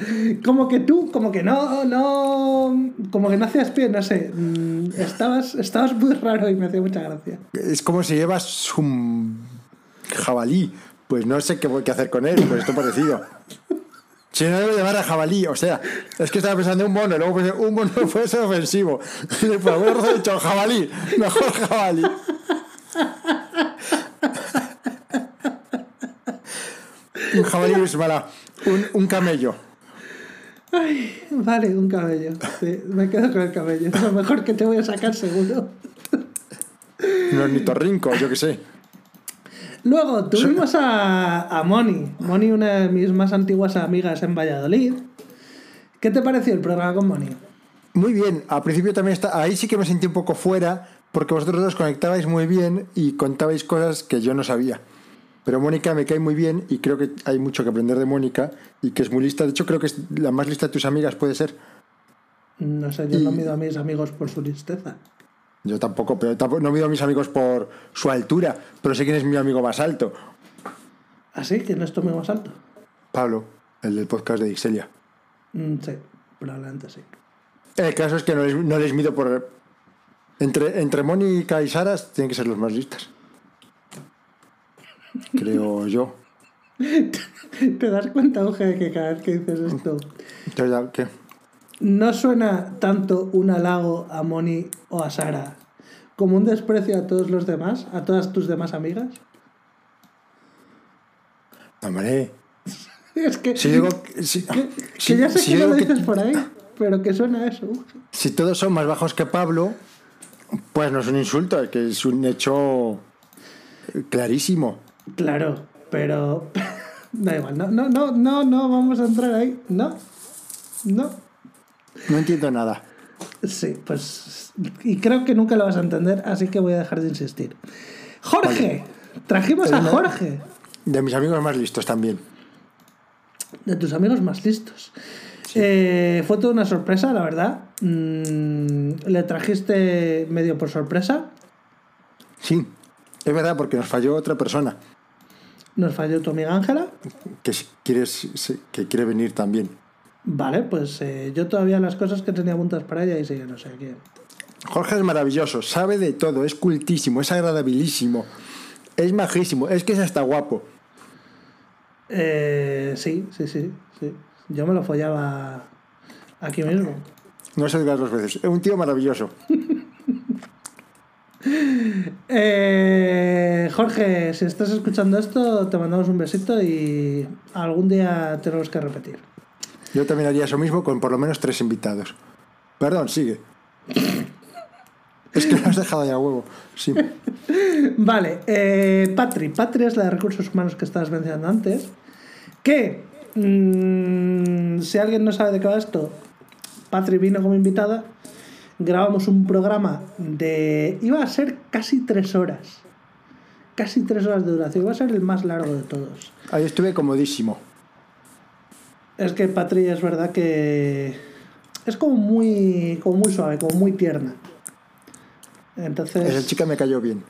como que tú, como que no, no, como que no hacías pie, no sé, mm, estabas, estabas muy raro y me hacía mucha gracia. Es como si llevas un jabalí. Pues no sé qué, qué hacer con él, pues esto parecido. Si no debo llevar a jabalí, o sea, es que estaba pensando en un mono, y luego pensé, un mono puede ser ofensivo. Y he dicho jabalí, mejor jabalí. Un jabalí es. Un, un camello. Ay, vale, un cabello. Sí, me quedo con el cabello. Es lo mejor que te voy a sacar seguro. Un ornitorrinco, yo qué sé. Luego tuvimos a, a Moni. Moni, una de mis más antiguas amigas en Valladolid. ¿Qué te pareció el programa con Moni? Muy bien, al principio también está. Ahí sí que me sentí un poco fuera, porque vosotros dos conectabais muy bien y contabais cosas que yo no sabía. Pero Mónica me cae muy bien y creo que hay mucho que aprender de Mónica y que es muy lista. De hecho, creo que es la más lista de tus amigas, puede ser. No sé, yo no mido a mis amigos por su listeza. Yo tampoco, pero tampoco, no mido a mis amigos por su altura, pero sé quién es mi amigo más alto. ¿Así? ¿Quién es tu amigo más alto? Pablo, el del podcast de Ixelia. Mm, sí, probablemente sí. El caso es que no les, no les mido por. Entre, entre Mónica y Saras tienen que ser los más listas. Creo yo. ¿Te das cuenta, Oje, de que cada vez que dices esto ¿qué? no suena tanto un halago a Moni o a Sara como un desprecio a todos los demás, a todas tus demás amigas? Hombre, Es que, si digo. Si, que, si- que ya sé si que no digo lo que- dices por ahí, pero que suena eso. si todos son más bajos que Pablo, pues no es un insulto, es que es un hecho clarísimo. Claro, pero da igual, no, no, no, no, no vamos a entrar ahí, no, no. No entiendo nada. Sí, pues. Y creo que nunca lo vas a entender, así que voy a dejar de insistir. Jorge, trajimos a Jorge, De mis amigos más listos también. de tus amigos más listos. Eh, fue toda una sorpresa, la verdad. Mm, le trajiste medio por sorpresa. Sí, es verdad, porque nos falló otra persona Nos falló tu amiga Ángela. que quieres, que quiere venir también. Vale, pues eh, yo todavía las cosas que tenía apuntadas para ella y sí, no sé qué. Jorge es maravilloso, sabe de todo, es cultísimo, es agradabilísimo, es majísimo, es que es hasta guapo. Eh, sí, sí, sí, sí. Yo me lo follaba aquí mismo. No se digas dos veces, es un tío maravilloso. Eh, Jorge, si estás escuchando esto, te mandamos un besito y algún día tenemos que repetir. Yo también haría eso mismo con por lo menos tres invitados. Perdón, sigue. Es que lo has dejado ya a huevo. Sí. Vale, eh, Patri. Patri es la de recursos humanos que estabas mencionando antes. Que, mm, si alguien no sabe de qué va esto, Patri vino como invitada. Grabamos un programa de. iba a ser casi tres horas. Casi tres horas de duración. Iba a ser el más largo de todos. Ahí estuve comodísimo. Es que Patri es verdad que es como muy, como muy suave, como muy tierna. Entonces, Esa chica me cayó bien.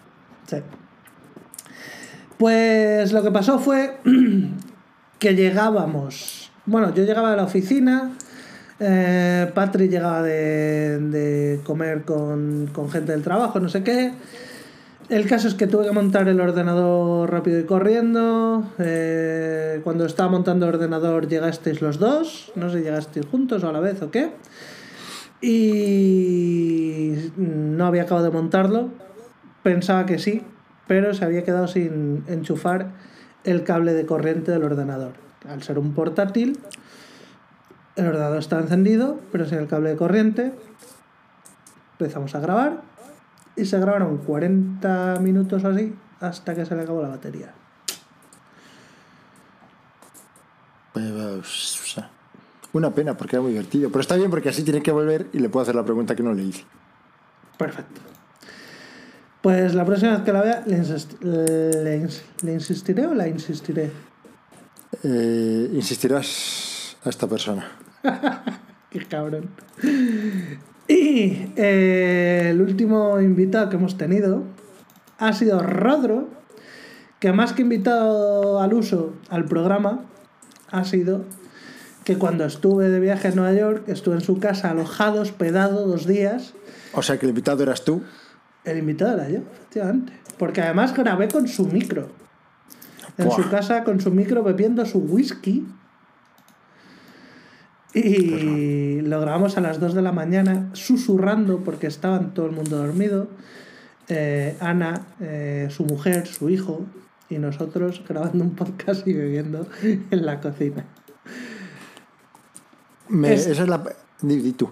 sí. Pues lo que pasó fue que llegábamos. Bueno, yo llegaba a la oficina, eh, Patri llegaba de, de comer con, con gente del trabajo, no sé qué. El caso es que tuve que montar el ordenador rápido y corriendo. Eh, cuando estaba montando el ordenador llegasteis los dos. No sé llegasteis juntos o a la vez o qué. Y no había acabado de montarlo. Pensaba que sí, pero se había quedado sin enchufar el cable de corriente del ordenador. Al ser un portátil, el ordenador estaba encendido, pero sin el cable de corriente. Empezamos a grabar y se grabaron 40 minutos o así hasta que se le acabó la batería. Una pena porque era muy divertido. Pero está bien porque así tiene que volver y le puedo hacer la pregunta que no le hice. Perfecto. Pues la próxima vez que la vea, le, insist- le ins- ¿le insistiré o la insistiré? Eh, insistirás a esta persona. Qué cabrón. Y eh, el último invitado que hemos tenido ha sido Rodro, que más que invitado al uso al programa, ha sido que cuando estuve de viaje en Nueva York, estuve en su casa alojado, hospedado dos días. O sea que el invitado eras tú. El invitado era yo, efectivamente. Porque además grabé con su micro. En Buah. su casa con su micro bebiendo su whisky. Y lo grabamos a las 2 de la mañana susurrando porque estaban todo el mundo dormido. Eh, Ana, eh, su mujer, su hijo y nosotros grabando un podcast y bebiendo en la cocina. Me- Es- Esa es la. Di, tú.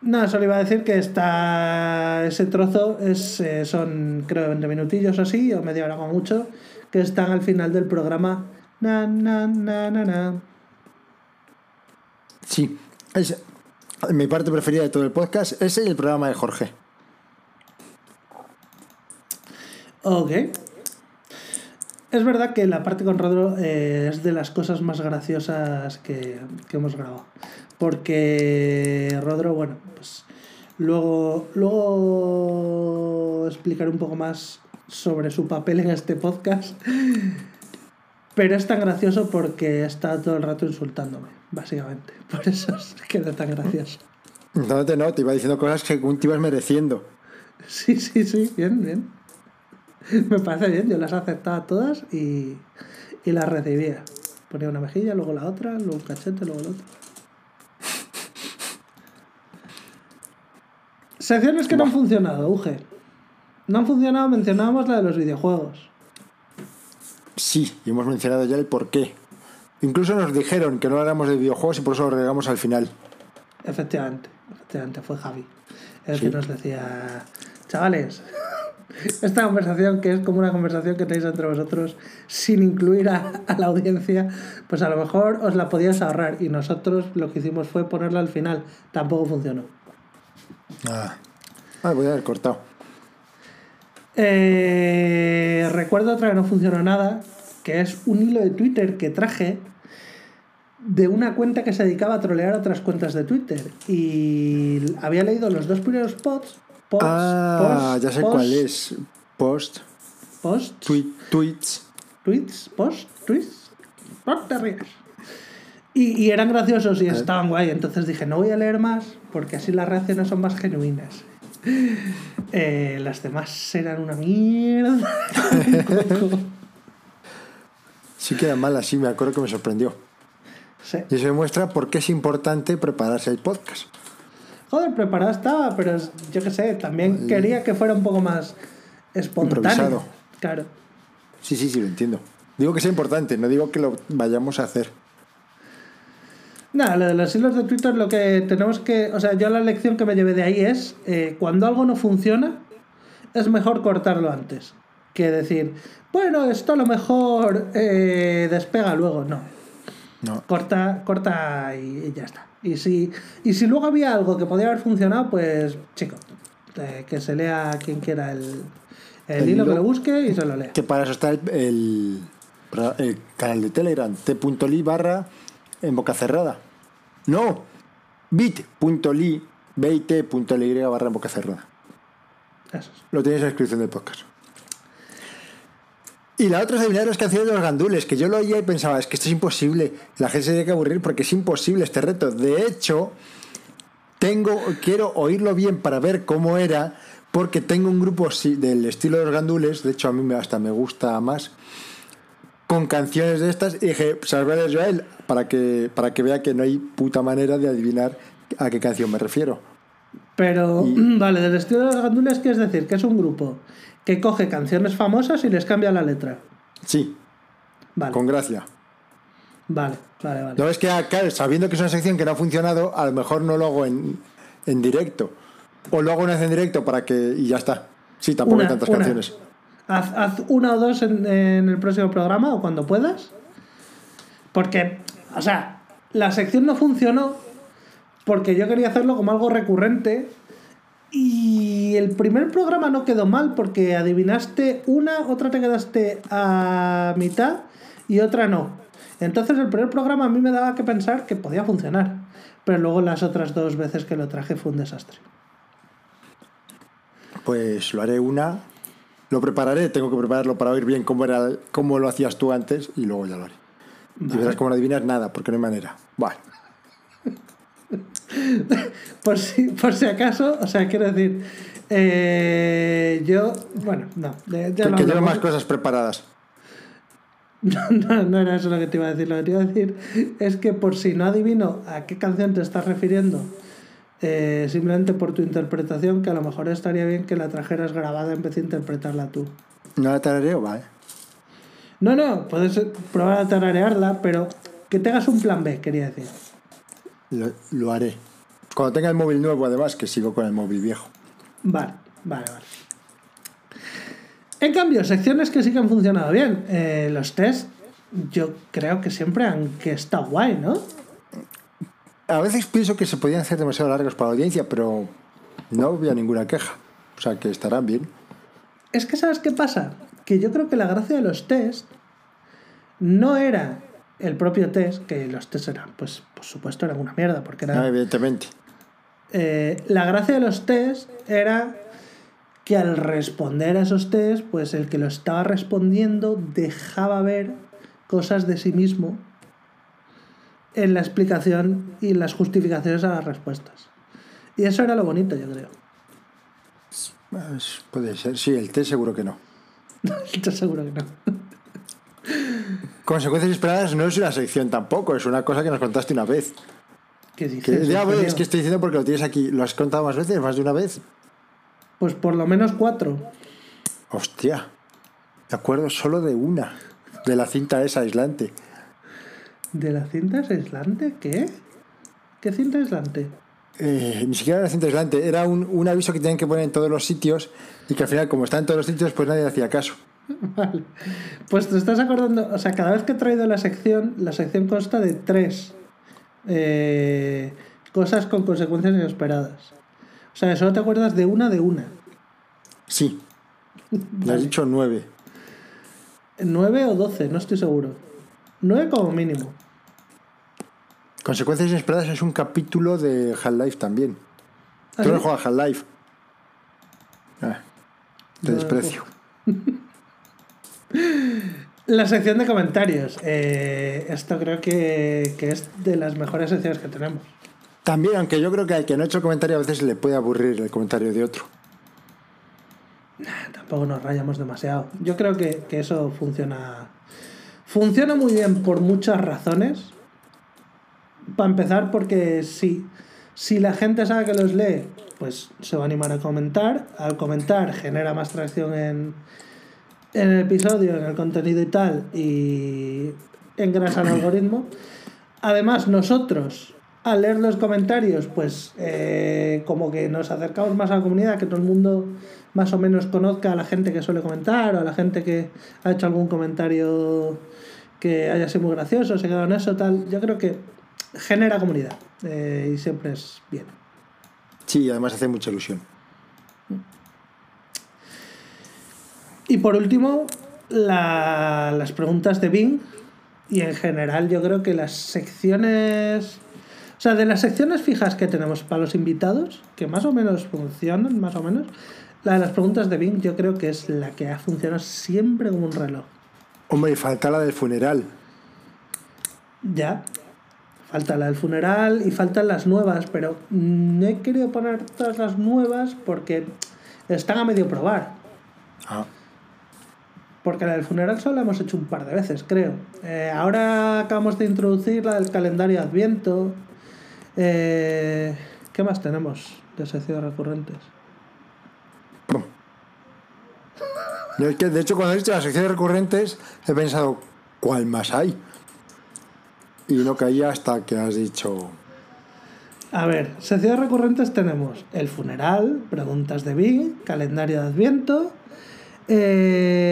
No, solo iba a decir que está ese trozo es, eh, son creo 20 minutillos o así, o media hora como mucho, que están al final del programa. Na, na, na, na, na. Sí. Es mi parte preferida de todo el podcast. Ese y el programa de Jorge. Ok. Es verdad que la parte con Rodro eh, es de las cosas más graciosas que, que hemos grabado. Porque Rodro, bueno, pues luego, luego explicaré un poco más sobre su papel en este podcast. Pero es tan gracioso porque está todo el rato insultándome, básicamente. Por eso es que era tan gracioso. No te no, te iba diciendo cosas que te ibas mereciendo. Sí, sí, sí, bien, bien. Me parece bien, yo las aceptaba todas y, y las recibía. Ponía una mejilla, luego la otra, luego un cachete, luego el otro. Secciones que no han funcionado, Uge. No han funcionado, mencionábamos la de los videojuegos. Sí, y hemos mencionado ya el por qué. Incluso nos dijeron que no habláramos de videojuegos y por eso lo relegamos al final. Efectivamente, efectivamente, fue Javi. El Sí. que nos decía, chavales, esta conversación que es como una conversación que tenéis entre vosotros sin incluir a, a la audiencia, pues a lo mejor os la podíais ahorrar y nosotros lo que hicimos fue ponerla al final. Tampoco funcionó. Ah, ah voy a haber cortado. Eh, recuerdo otra que no funcionó nada, que es un hilo de Twitter que traje de una cuenta que se dedicaba a trolear otras cuentas de Twitter. Y había leído los dos primeros posts. posts ah, posts, ya sé cuál es. Post, tweet, tweets. tweets, posts, tweets. No te rías. Y, y eran graciosos y estaban guay. Entonces dije, no voy a leer más porque así las reacciones son más genuinas. Eh, las demás eran una mierda. Sí queda mal así, me acuerdo que me sorprendió. Sí. Y eso demuestra por qué es importante prepararse el podcast. Joder, preparada estaba, pero yo qué sé, también quería que fuera un poco más espontáneo. Improvisado. Claro. Sí, sí, sí, lo entiendo. Digo que es importante, no digo que lo vayamos a hacer. Nada, lo de los hilos de Twitter, lo que tenemos que. O sea, yo la lección que me llevé de ahí es: eh, cuando algo no funciona, es mejor cortarlo antes. Que decir, bueno, esto a lo mejor eh, despega luego. No. No. Corta, corta y, y ya está. Y si, y si luego había algo que podía haber funcionado, pues, chico, eh, que se lea quien quiera el, el, El hilo, que lo busque y se lo lea. Que para eso está el, el, el canal de Telegram, t.ly barra en boca cerrada. No, bit.ly, bit.ly barra en boca cerrada. Eso es. Lo tenéis en la descripción del podcast. Y la otra es adivinar las canciones de los gandules, que yo lo oía y pensaba, es que esto es imposible. La gente se tiene que aburrir porque es imposible este reto. De hecho, tengo, quiero oírlo bien para ver cómo era, porque tengo un grupo del estilo de los gandules, de hecho a mí me- hasta me gusta más, con canciones de estas, y dije, pues a ver yo a él, para que, para que vea que no hay puta manera de adivinar a qué canción me refiero. Pero, vale, del estilo de los gandules, ¿qué es decir? Que es un grupo que coge canciones famosas y les cambia la letra. Sí, Vale, con gracia. vale, vale, vale. No es que, ah, claro, sabiendo que es una sección que no ha funcionado, a lo mejor no lo hago en, en directo. O lo hago una vez en directo para que. y ya está. Sí, tampoco hay tantas una. canciones. Haz, haz una o dos en, en el próximo programa o cuando puedas. Porque, o sea, la sección no funcionó porque yo quería hacerlo como algo recurrente. Y el primer programa no quedó mal porque adivinaste una, otra te quedaste a mitad y otra no. Entonces el primer programa a mí me daba que pensar que podía funcionar. Pero luego las otras dos veces que lo traje fue un desastre. Pues lo haré una. Lo prepararé, tengo que prepararlo para oír bien cómo, era, cómo lo hacías tú antes y luego ya lo haré. Y verás cómo no adivinas nada, porque no hay manera. Vale. Por si, por si acaso, o sea, quiero decir, eh, yo, bueno, no, ya Que, que llevo más cosas preparadas. No, no, no era eso lo que te iba a decir. Lo que te iba a decir es que por si no adivino a qué canción te estás refiriendo, eh, simplemente por tu interpretación, que a lo mejor estaría bien que la trajeras grabada en vez de interpretarla tú. ¿No la tarareo? Vale. No, no, puedes probar a tararearla, pero que tengas un plan B, quería decir. Lo, lo haré. Cuando tenga el móvil nuevo, además, que sigo con el móvil viejo. Vale, vale, vale. En cambio, secciones que sí que han funcionado bien. Eh, los test, yo creo que siempre han que está guay, ¿no? A veces pienso que se podían hacer demasiado largos para la audiencia, pero no había ninguna queja. O sea, que estarán bien. Es que, ¿sabes qué pasa? Que yo creo que la gracia de los test no era el propio test, que los test eran, pues, por supuesto, eran una mierda, porque Ah, eran evidentemente. Eh, la gracia de los test era que al responder a esos test, pues el que lo estaba respondiendo dejaba ver cosas de sí mismo en la explicación y las justificaciones a las respuestas. Y eso era lo bonito, yo creo. Puede ser. Sí, el té seguro que no. Estoy seguro que no. Consecuencias esperadas no es una sección tampoco, es una cosa que nos contaste una vez. ¿Qué Que, dices? ya, es que estoy diciendo porque lo tienes aquí. ¿Lo has contado más veces? ¿Más de una vez? Pues por lo menos cuatro. Hostia. Me acuerdo solo de una. De la cinta esa aislante. ¿De la cinta es aislante? ¿Qué? ¿Qué cinta aislante? Eh, ni siquiera era la cinta aislante. Era un, un aviso que tenían que poner en todos los sitios y que al final, como está en todos los sitios, pues nadie le hacía caso. Vale. Pues te estás acordando, o sea, cada vez que he traído la sección, la sección consta de tres eh, cosas con consecuencias inesperadas. O sea, solo te acuerdas de una de una. Sí. Le has dicho nueve. Nueve o doce, no estoy seguro. Nueve como mínimo. Consecuencias inesperadas es un capítulo de Half-Life también. ¿Ah, Tú no sí? juegas Half-Life. Ah, te No, desprecio. La sección de comentarios. Eh, esto creo que, que es de las mejores secciones que tenemos. También, aunque yo creo que al que no ha hecho comentario a veces le puede aburrir el comentario de otro. Tampoco nos rayamos demasiado. Yo creo que, que eso funciona. Funciona muy bien por muchas razones. Para empezar, porque si, si la gente sabe que los lee, pues se va a animar a comentar. Al comentar genera más tracción en, en el episodio, en el contenido y tal, y engrasa el algoritmo. Además, nosotros, al leer los comentarios, pues eh, como que nos acercamos más a la comunidad, que todo el mundo más o menos conozca a la gente que suele comentar o a la gente que ha hecho algún comentario que haya sido muy gracioso, se quedó en eso, tal. Yo creo que genera comunidad eh, y siempre es bien. Sí, además hace mucha ilusión. Y por último, la- las preguntas de Bing. Y en general yo creo que las secciones... O sea, de las secciones fijas que tenemos para los invitados, que más o menos funcionan, más o menos, la de las preguntas de Bing yo creo que es la que ha funcionado siempre como un reloj. Hombre, y falta la del funeral. Ya. Falta la del funeral y faltan las nuevas, pero no he querido poner todas las nuevas porque Están a medio probar. Ah, Porque la del funeral solo la hemos hecho un par de veces, creo. Eh, ahora acabamos de introducir la del calendario Adviento. Eh, ¿Qué más tenemos de secciones recurrentes? Yo es que, de hecho, cuando he dicho las secciones recurrentes, he pensado, ¿cuál más hay? Y no caía hasta que has dicho. A ver, secciones recurrentes tenemos el funeral, preguntas de Bing, calendario de Adviento.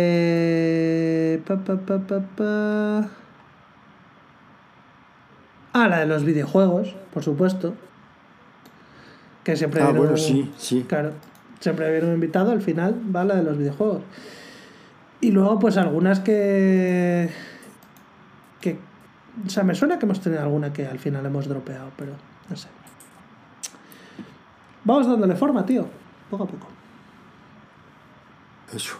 Eh, pa, pa, pa, pa, pa. Ah, la de los videojuegos, por supuesto. Que siempre Ah, bueno, un- sí, sí. Claro, siempre viene un invitado, al final va la de los videojuegos. Y luego, pues algunas que. que. O sea, me suena que hemos tenido alguna que al final hemos dropeado, pero no sé. Vamos dándole forma, tío. Poco a poco. Eso.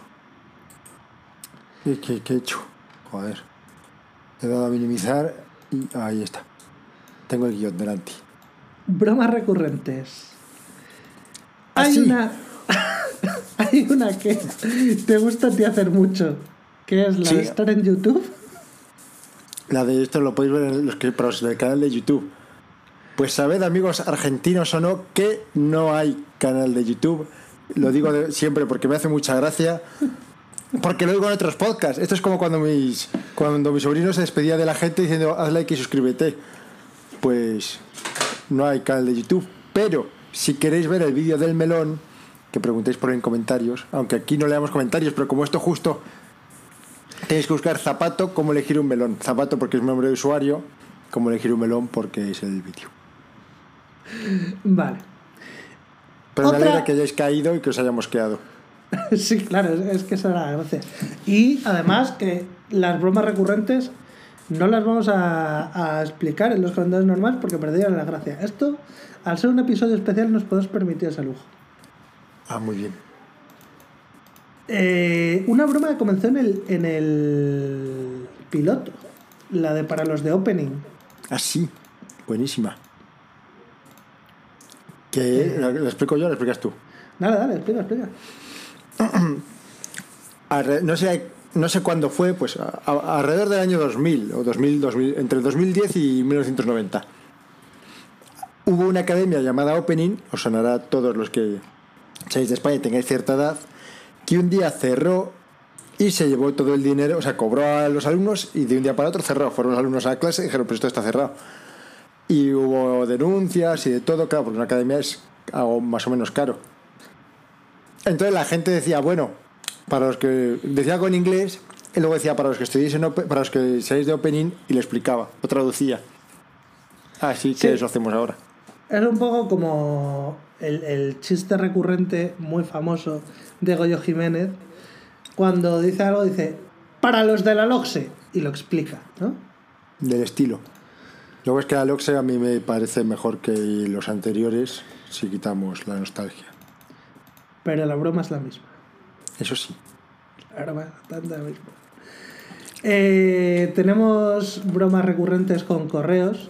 ¿Qué, qué, qué he hecho? Joder. He dado a minimizar y ahí está. Tengo el guion delante. Bromas recurrentes. ¿Ah, Hay sí? una. hay una que te gusta a ti hacer mucho. Que es la Sí. de estar en YouTube. La de esto lo podéis ver en los que pros del canal de YouTube. Pues sabed, amigos argentinos o no, que no hay canal de YouTube. Lo digo de- siempre porque me hace mucha gracia. Porque lo digo en otros podcasts. Esto es como cuando mis cuando mi sobrino se despedía de la gente diciendo haz like y suscríbete. Pues no hay canal de YouTube. Pero si queréis ver el vídeo del melón, que preguntéis por en comentarios, aunque aquí no leamos comentarios, pero como esto justo Tenéis que buscar zapato, cómo elegir un melón. Zapato porque es mi nombre de usuario, cómo elegir un melón porque es el vídeo. Vale. Pero me alegra que hayáis caído y que os hayamos quedado. Sí, claro, es, es que esa era la gracia. Y además que las bromas recurrentes no las vamos a, a explicar en los calendarios normales porque perderían la gracia. Esto, al ser un episodio especial, nos podemos permitir ese lujo. Ah, muy bien. Eh, una broma que comenzó en el, en el piloto, la de para los de opening. Ah, sí. Buenísima. Que ¿la, la explico yo o la explicas tú. Dale, dale, explica, explica. No sé no sé cuándo fue, pues alrededor del año 2000 o 2000, 2000, entre 2010 y 1990. Hubo una academia llamada Opening, os sonará a todos los que seáis de España y tengáis cierta edad, que un día cerró y se llevó todo el dinero, o sea, cobró a los alumnos y de un día para otro cerró. Fueron los alumnos a la clase y dijeron, pues esto está cerrado. Y hubo denuncias y de todo, claro, porque una academia es algo más o menos caro. Entonces la gente decía, bueno, para los que decía en inglés, y luego decía para los que estudiéis en Ope- para los que seáis de opening y le explicaba, o traducía. Así que Sí. eso hacemos ahora. Es un poco como el, el chiste recurrente muy famoso de Goyo Jiménez, cuando dice algo, dice, para los de la LOXE, y lo explica, ¿no? Del estilo. Luego es que la Loxe a mí me parece mejor que los anteriores si quitamos la nostalgia. Pero la broma es la misma. Eso sí. La broma es la misma. Eh, tenemos bromas recurrentes con correos.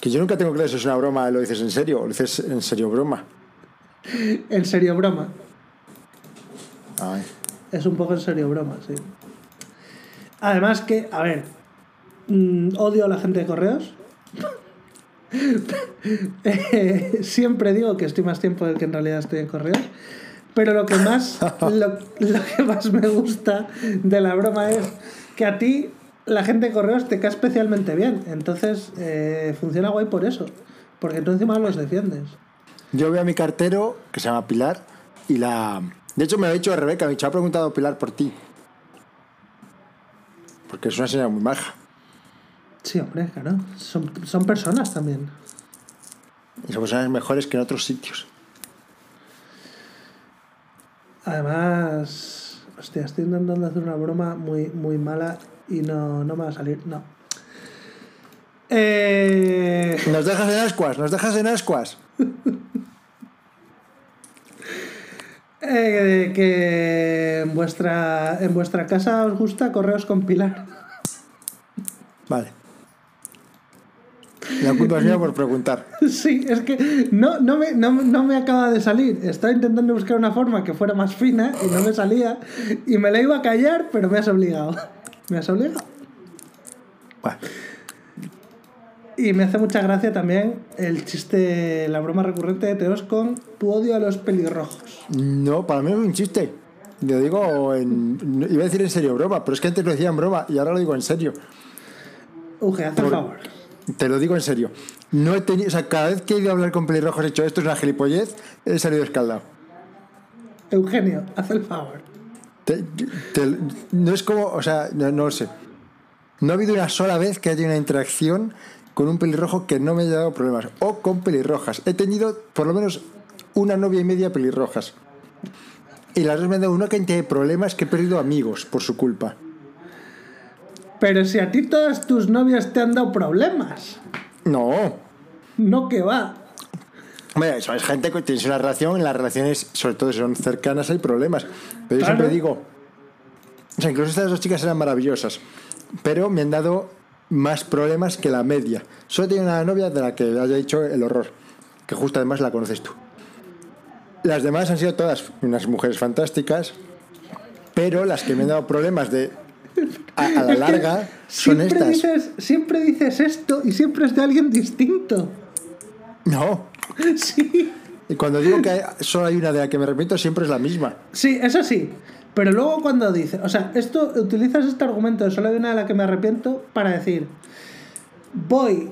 Que yo nunca tengo claro si es una broma, lo dices en serio, o lo dices en serio broma. En serio broma. Ay. Es un poco en serio broma, sí. Además que, a ver, mm, odio a la gente de correos. Eh, siempre digo que estoy más tiempo del que en realidad estoy en correos. Pero lo que más, lo, lo que más me gusta de la broma es que a ti la gente de correos te cae especialmente bien. Entonces eh, funciona guay por eso. Porque tú encima los defiendes. Yo veo a mi cartero, que se llama Pilar, y la... De hecho me lo ha dicho Rebeca, me ha preguntado Pilar por ti. Porque es una señora muy maja. Sí, hombre, claro. Son, son personas también. Y son personas mejores que en otros sitios. Además, hostia, estoy intentando hacer una broma muy, muy mala y no, no me va a salir. No. Eh, Nos dejas en ascuas, nos dejas en ascuas. eh, que en vuestra, en vuestra casa os gusta correos con pilar. Vale. La culpa es mía por preguntar. Sí, es que no, no, me, no, no me acaba de salir. Estaba intentando buscar una forma que fuera más fina y no me salía. Y me la iba a callar, pero me has obligado. Me has obligado. Bueno, Y me hace mucha gracia también el chiste, la broma recurrente de Teos con tu odio a los pelirrojos. no, para mí es un chiste. Lo digo en. Iba a decir en serio broma, pero es que antes lo decía en broma y ahora lo digo en serio. Uge, haz el favor. Te lo digo en serio. No he tenido. O sea, cada vez que he ido a hablar con pelirrojos he hecho esto es una gilipollez, he salido escaldado. Eugenio, haz el favor. Te- te- no es como, o sea, no, no lo sé. No ha habido una sola vez que haya una interacción con un pelirrojo que no me haya dado problemas. O con pelirrojas. He tenido por lo menos una novia y media pelirrojas. Y las dos me han dado una cantidad de problemas que he perdido amigos por su culpa. Pero si a ti todas tus novias te han dado problemas, No. no que va. Hombre, eso es gente que tienes una relación, en las relaciones, sobre todo si son cercanas, hay problemas. Pero yo Claro. siempre digo, o sea, incluso estas dos chicas eran maravillosas, pero me han dado más problemas que la media. Solo tengo una novia de la que haya dicho el horror, que justo además la conoces tú. Las demás han sido todas unas mujeres fantásticas, pero las que me han dado problemas de a, a la larga son Siempre estas. dices, siempre dices esto y siempre es de alguien distinto. No. Sí. Y cuando digo que solo hay una de la que me arrepiento, siempre es la misma. Sí, eso sí. Pero luego cuando dices, o sea, esto utilizas este argumento de solo hay una de la que me arrepiento para decir, voy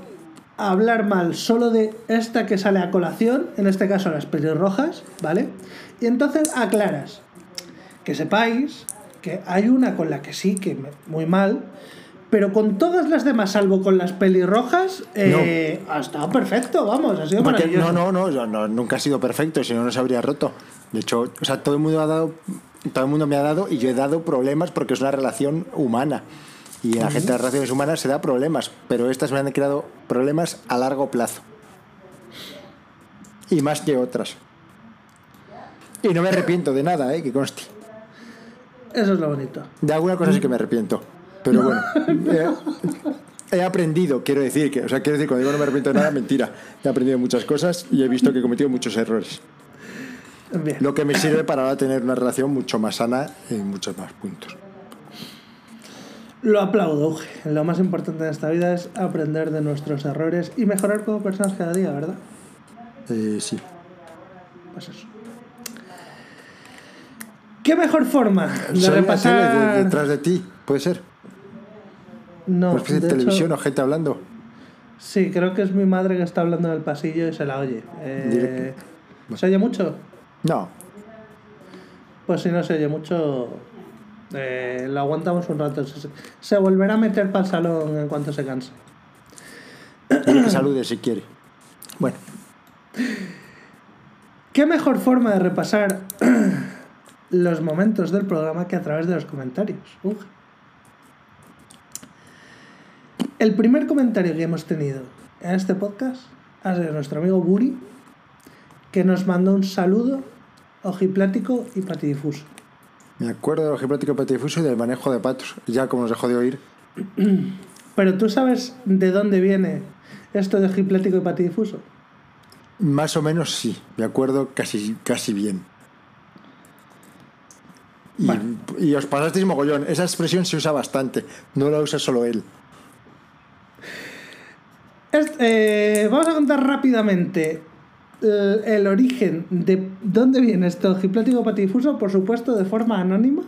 a hablar mal solo de esta que sale a colación, en este caso las pelirrojas, ¿vale? Y entonces aclaras que sepáis que hay una con la que sí, que me- muy mal, pero con todas las demás, salvo con las pelirrojas, eh, ha estado perfecto, vamos, ha sido maravilloso. no, no, no, yo no, nunca ha sido perfecto, si no, no se habría roto. De hecho, o sea, todo el mundo ha dado, todo el mundo me ha dado y yo he dado problemas porque es una relación humana. Y la gente de las relaciones humanas se da problemas, pero estas me han creado problemas a largo plazo. Y más que otras. Y no me arrepiento de nada, ¿eh? que conste. Eso es lo bonito. De alguna cosa sí que me arrepiento. Pero bueno, he, he aprendido, quiero decir, que, o sea, quiero decir, cuando digo no me arrepiento de nada, mentira. He aprendido muchas cosas y he visto que he cometido muchos errores. Bien. Lo que me sirve para ahora tener una relación mucho más sana en muchos más puntos. Lo aplaudo. Lo más importante en esta vida es aprender de nuestros errores y mejorar como personas cada día, ¿verdad? Eh, sí. Pues eso. ¿Qué mejor forma de Soy repasar? de- detrás de ti, puede ser. No, especie de, hecho, televisión o gente hablando. Sí, creo que es mi madre que está hablando en el pasillo y se la oye. Eh, Directo. ¿Se oye mucho? No, Pues si no se oye mucho, eh, lo aguantamos un rato. Se, se volverá a meter para el salón en cuanto se canse. que salude si quiere. Bueno, ¿Qué mejor forma de repasar los momentos del programa que a través de los comentarios? Uf. El primer comentario que hemos tenido en este podcast ha sido nuestro amigo Buri, que nos mandó un saludo ojiplático y patidifuso. me acuerdo del ojiplático patidifuso y del manejo de patos. Ya como nos dejó de oír. Pero tú sabes de dónde viene esto de ojiplático y patidifuso. Más o menos sí, me acuerdo casi, casi bien. Y, os pasasteis mogollón. Esa expresión se usa bastante, no la usa solo él. Este, eh, vamos a contar rápidamente el, el origen de dónde viene este ojiplático patidifuso, por supuesto de forma anónima.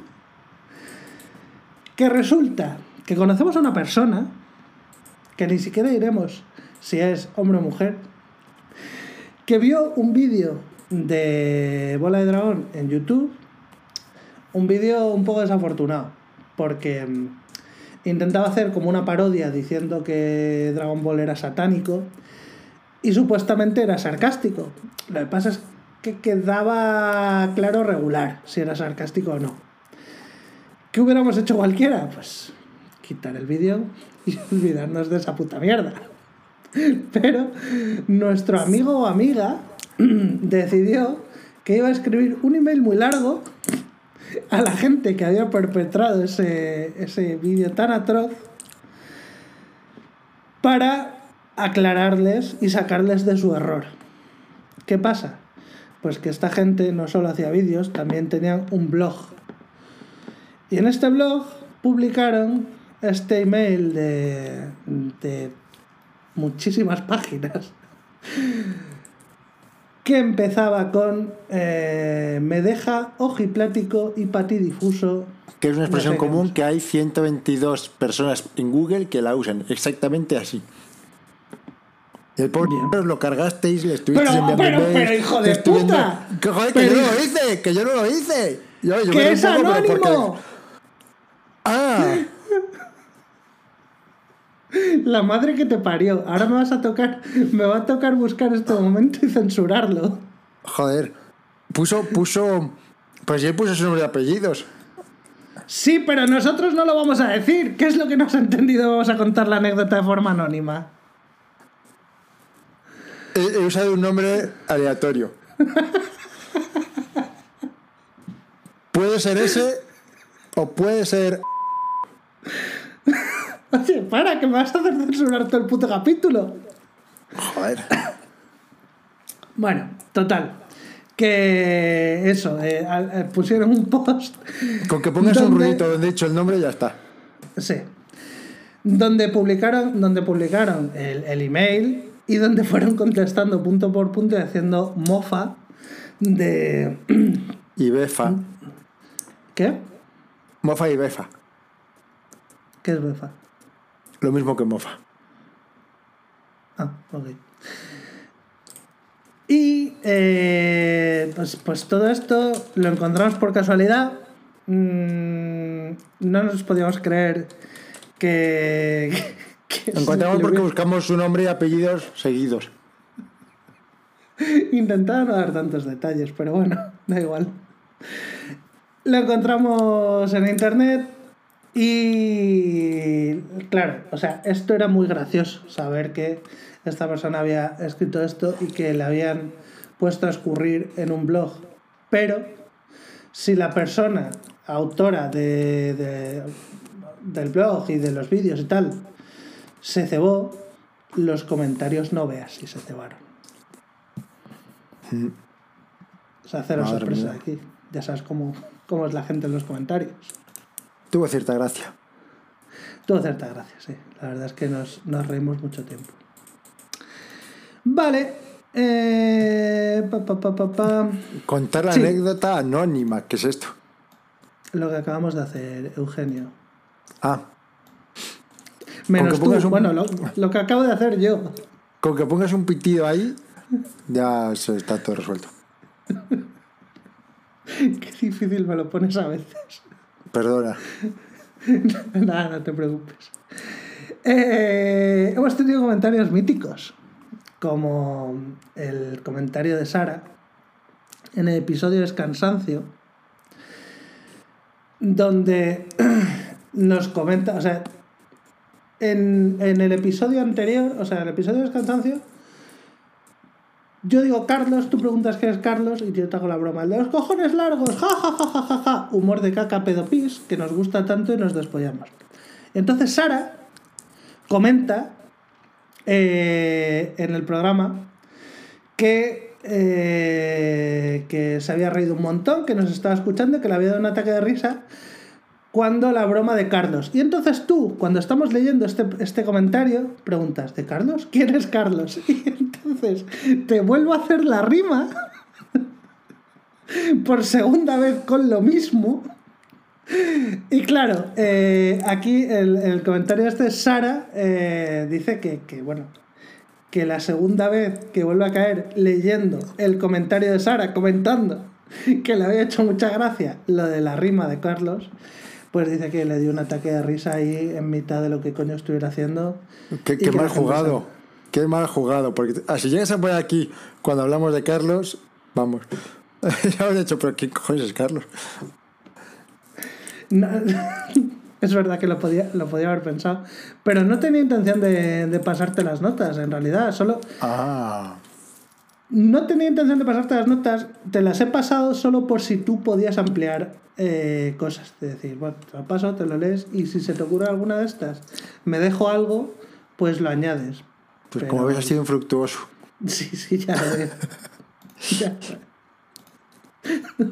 Que resulta que conocemos a una persona, que ni siquiera diremos si es hombre o mujer, que vio un vídeo de Bola de Dragón en YouTube, un vídeo un poco desafortunado, porque mm, intentaba hacer como una parodia diciendo que Dragon Ball era satánico y supuestamente era sarcástico. Lo que pasa es que quedaba claro regular si era sarcástico o no. ¿Qué hubiéramos hecho cualquiera? Pues quitar el vídeo y olvidarnos de esa puta mierda. Pero nuestro amigo o amiga decidió que iba a escribir un email muy largo a la gente que había perpetrado ese, ese vídeo tan atroz para aclararles y sacarles de su error. ¿Qué pasa? Pues que esta gente no solo hacía vídeos, también tenían un blog. Y en este blog publicaron este email de, de muchísimas páginas que empezaba con eh, me deja ojiplático y patidifuso. Que es una expresión común que hay 122 personas en Google que la usan exactamente así. El pobre lo cargasteis, le estuvisteis Pero- enviando pero- hijo de puta. Que, joder, que yo no lo hice, que yo no lo hice. Yo- yo me ¡Que es porque- anónimo! Ah, La madre que te parió. Ahora me vas a tocar, me va a tocar buscar este momento y censurarlo. joder. Puso, puso. Pues él puso su nombre y apellidos. Sí, pero nosotros no lo vamos a decir. ¿Qué es lo que no has entendido? Vamos a contar la anécdota de forma anónima. He, he usado un nombre aleatorio. Puede ser ese o puede ser. Oye, para, que me vas a hacer censurar todo el puto capítulo. Joder. Bueno, total. Que eso, eh, eh, pusieron un post. Con que pongas un ruidito donde he dicho el nombre ya está. Sí. Donde publicaron, donde publicaron el, el email y donde fueron contestando punto por punto y haciendo mofa de. Y Befa. ¿Qué? Mofa y Befa. ¿Qué es befa? Lo mismo que Mofa. Ah, ok. Y eh, pues, pues todo esto lo encontramos por casualidad. Mm, no nos podíamos creer que. que Lo encontramos porque buscamos su nombre y apellidos seguidos. Intentaba no dar tantos detalles, pero bueno, da igual. Lo encontramos en internet y claro, o sea, esto era muy gracioso, saber que esta persona había escrito esto y que le habían puesto a escurrir en un blog. Pero si la persona autora de, de- del blog y de los vídeos y tal se cebó, los comentarios no veas si se cebaron. O sea, cero Madre sorpresa mía. aquí. Ya sabes cómo, cómo es la gente en los comentarios. Tuvo cierta gracia. Tuvo cierta gracia, sí. La verdad es que nos, nos reímos mucho tiempo. Vale. eh, pa, pa, pa, pa, pa. Contar la Sí. anécdota anónima. ¿Qué es esto? Lo que acabamos de hacer, Eugenio. Ah, Menos tú. un- Bueno, lo, lo que acabo de hacer yo. con que pongas un pitido ahí, ya se está todo resuelto. Qué difícil me lo pones a veces. Perdona. Nada, no te preocupes. Eh, hemos tenido comentarios míticos, como el comentario de Sara en el episodio de Cansancio, donde nos comenta, o sea, en, en el episodio anterior, o sea, en el episodio de Cansancio, yo digo Carlos, tú preguntas qué es Carlos y yo te hago la broma. El de los cojones largos, ja, ja, ja, ja, ja, ja. Humor de caca pedopis, que nos gusta tanto y nos despollamos. Entonces Sara comenta eh, en el programa que, eh, que se había reído un montón, que nos estaba escuchando, que le había dado un ataque de risa cuando la broma de Carlos. Y entonces tú, cuando estamos leyendo este, este comentario, preguntas, ¿de Carlos? ¿Quién es Carlos? Y entonces te vuelvo a hacer la rima por segunda vez con lo mismo. Y claro, eh, aquí el, el comentario este, Sara, eh, dice que, que, bueno, que la segunda vez que vuelve a caer leyendo el comentario de Sara, comentando que le había hecho mucha gracia lo de la rima de Carlos, pues dice que le dio un ataque de risa ahí en mitad de lo que coño estuviera haciendo. Qué, qué mal jugado. Qué mal jugado. Porque ah, si llegas a poner aquí cuando hablamos de Carlos, vamos. ya os he dicho, pero ¿quién cojones es Carlos? No, es verdad que lo podía, lo podía haber pensado, pero no tenía intención de, de pasarte las notas, en realidad, solo... Ah. No tenía intención de pasarte las notas, te las he pasado solo por si tú podías ampliar eh, cosas. Es decir, bueno, te lo paso, te lo lees y si se te ocurre alguna de estas, me dejo algo, pues lo añades. Pues Pero- como ves, ha sido infructuoso. Sí, sí, ya lo veo. Ya.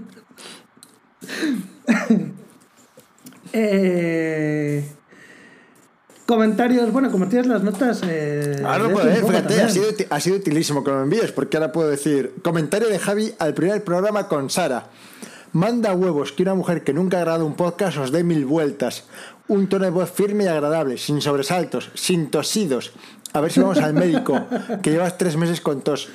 Eh, comentarios, bueno, como tienes las notas. Eh, Ahora puedo poco fíjate, ha sido, ha sido utilísimo que lo envíes, porque ahora puedo decir, comentario de Javi al primer programa con Sara. Manda huevos que una mujer que nunca ha grabado un podcast os dé mil vueltas. Un tono de voz firme y agradable, sin sobresaltos, sin tosidos. A ver si vamos al médico, que llevas tres meses con tos.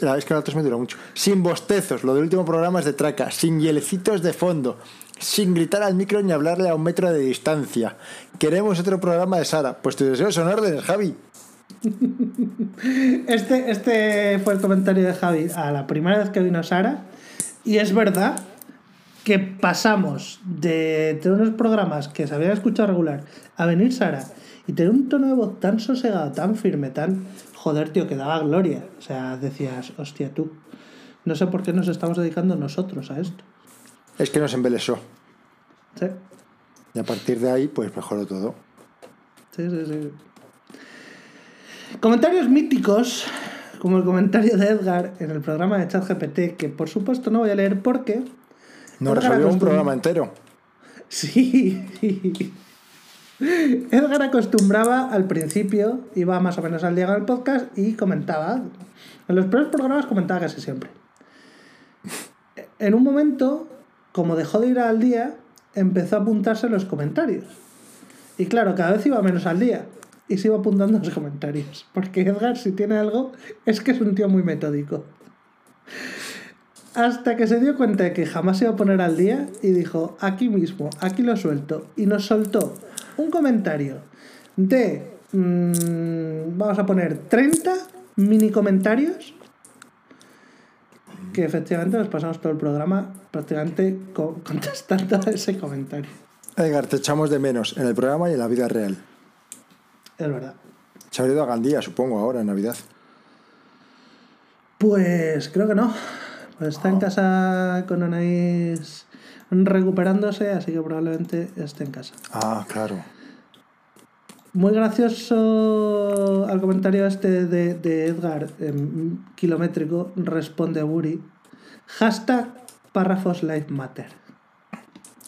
La vez que la tos me dura mucho. Sin bostezos, lo del último programa es de traca. Sin hielecitos de fondo. Sin gritar al micro ni hablarle a un metro de distancia. Queremos otro programa de Sara. Pues tus deseos son órdenes, Javi. Este, este fue el comentario de Javi a la primera vez que vino Sara. Y es verdad que pasamos de tener unos programas que se habían escuchado regular a venir Sara y tener un tono de voz tan sosegado, tan firme, tan. Joder, tío, que daba gloria. O sea, decías, hostia, tú. No sé por qué nos estamos dedicando nosotros a esto. Es que nos embelesó. Sí, Y a partir de ahí, pues mejoró todo. sí, sí. sí. Comentarios míticos, como el comentario de Edgar en el programa de ChatGPT, que por supuesto no voy a leer porque. Nos resolvió un programa entero. Sí. Edgar acostumbraba al principio, iba más o menos al día con el podcast y comentaba. En los primeros programas comentaba casi siempre. En un momento, como dejó de ir al día, empezó a apuntarse los comentarios. Y claro, cada vez iba menos al día y se iba apuntando los comentarios. Porque Edgar, si tiene algo, es que es un tío muy metódico. Hasta que se dio cuenta de que jamás se iba a poner al día y dijo, aquí mismo, aquí lo suelto. Y nos soltó un comentario de, mm, vamos a poner 30 mini comentarios, que efectivamente nos pasamos todo el programa prácticamente co- contestando a ese comentario. Edgar, te echamos de menos en el programa y en la vida real. Es verdad. Se habrá ido a Gandía, supongo, ahora en Navidad. Pues creo que no. Pues está en casa con Anaís recuperándose, así que probablemente esté en casa. Ah, claro. Muy gracioso al comentario este de, de Edgar, em, kilométrico, responde a Buri. Hashtag párrafos life matter.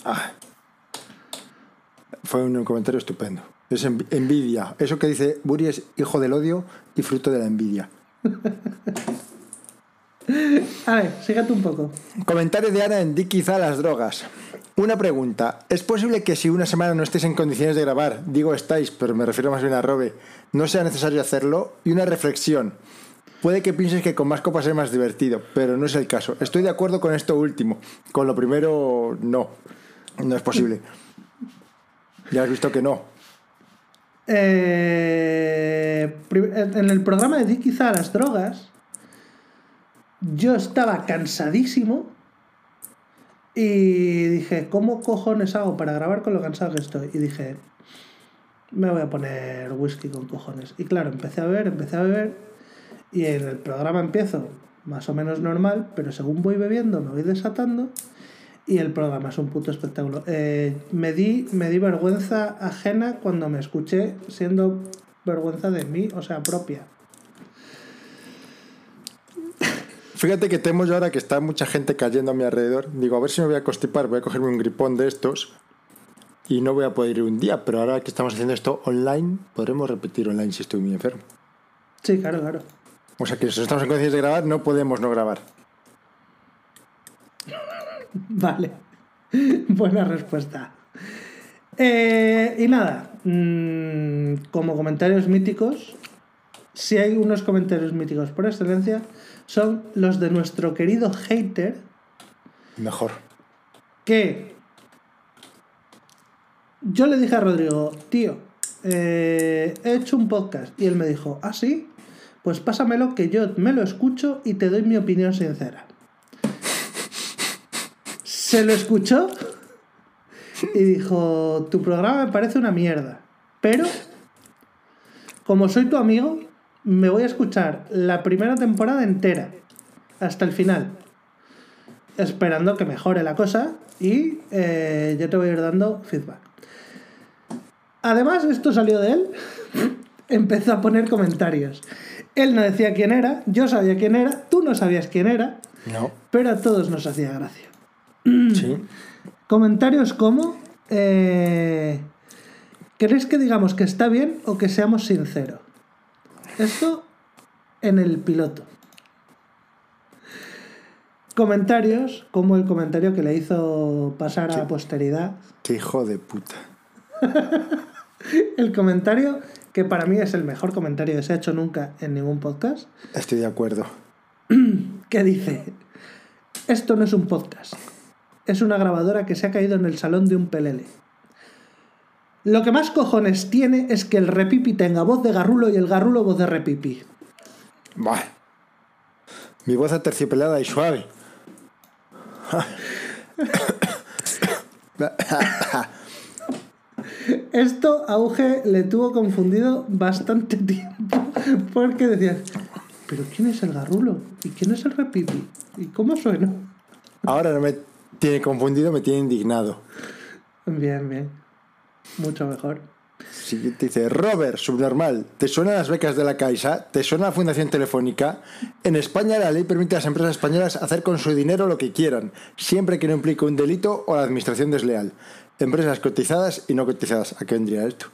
Ah. Fue un comentario estupendo. Es env- envidia. Eso que dice Buri es hijo del odio y fruto de la envidia. A ver, sígate un poco. Comentario de Ana en Di quizá las drogas. Una pregunta. ¿Es posible que si una semana no estéis en condiciones de grabar, digo estáis, pero me refiero más bien a Robe, no sea necesario hacerlo? Y una reflexión. Puede que pienses que con más copas es más divertido, pero no es el caso. Estoy de acuerdo con esto último. Con lo primero, no. No es posible. Ya has visto que no. Eh, en el programa de Di quizá las drogas, yo estaba cansadísimo y dije, ¿cómo cojones hago para grabar con lo cansado que estoy? Y dije, me voy a poner whisky con cojones. Y claro, empecé a beber, empecé a beber y en el programa empiezo más o menos normal, pero según voy bebiendo me voy desatando y el programa es un puto espectáculo. Eh, me, di, me di vergüenza ajena cuando me escuché siendo vergüenza de mí, o sea, propia. Fíjate que temo yo ahora que está mucha gente cayendo a mi alrededor. Digo, a ver si me voy a constipar, voy a cogerme un gripón de estos y no voy a poder ir un día. Pero ahora que estamos haciendo esto online, podremos repetir online si estoy muy enfermo. Sí, claro, claro. O sea que si estamos en condiciones de grabar, no podemos no grabar. Vale. Buena respuesta. Eh, y nada, mm, como comentarios míticos, si hay unos comentarios míticos por excelencia, son los de nuestro querido hater, Mejor. que yo le dije a Rodrigo, tío, eh, he hecho un podcast, y él me dijo, ¿ah, sí? Pues pásamelo que yo me lo escucho y te doy mi opinión sincera. Se lo escuchó y dijo, tu programa me parece una mierda, pero como soy tu amigo, me voy a escuchar la primera temporada entera, hasta el final, esperando que mejore la cosa y eh, yo te voy a ir dando feedback. Además, esto salió de él empezó a poner comentarios. Él no decía quién era, yo sabía quién era, tú no sabías quién era, No. pero a todos nos hacía gracia. Sí. Comentarios como... eh, ¿Queréis que digamos que está bien o que seamos sinceros? Esto en el piloto. Comentarios como el comentario que le hizo pasar a posteridad. Qué hijo de puta. El comentario que para mí es el mejor comentario que se ha hecho nunca en ningún podcast. Estoy de acuerdo. que dice, esto no es un podcast, es una grabadora que se ha caído en el salón de un pelele. Lo que más cojones tiene es que el repipi tenga voz de garrulo y el garrulo voz de repipi. Buah. Mi voz aterciopelada y suave. Esto a Uge le tuvo confundido bastante tiempo porque decía, pero ¿quién es el garrulo? ¿Y quién es el repipi? ¿Y cómo suena? Ahora no me tiene confundido, me tiene indignado. Bien, bien. Mucho mejor. Siguiente dice, Robert, subnormal, ¿te suenan las becas de la Caixa? ¿Te suena la Fundación Telefónica? En España la ley permite a las empresas españolas hacer con su dinero lo que quieran, siempre que no implique un delito o la administración desleal. Empresas cotizadas y no cotizadas. ¿A qué vendría esto?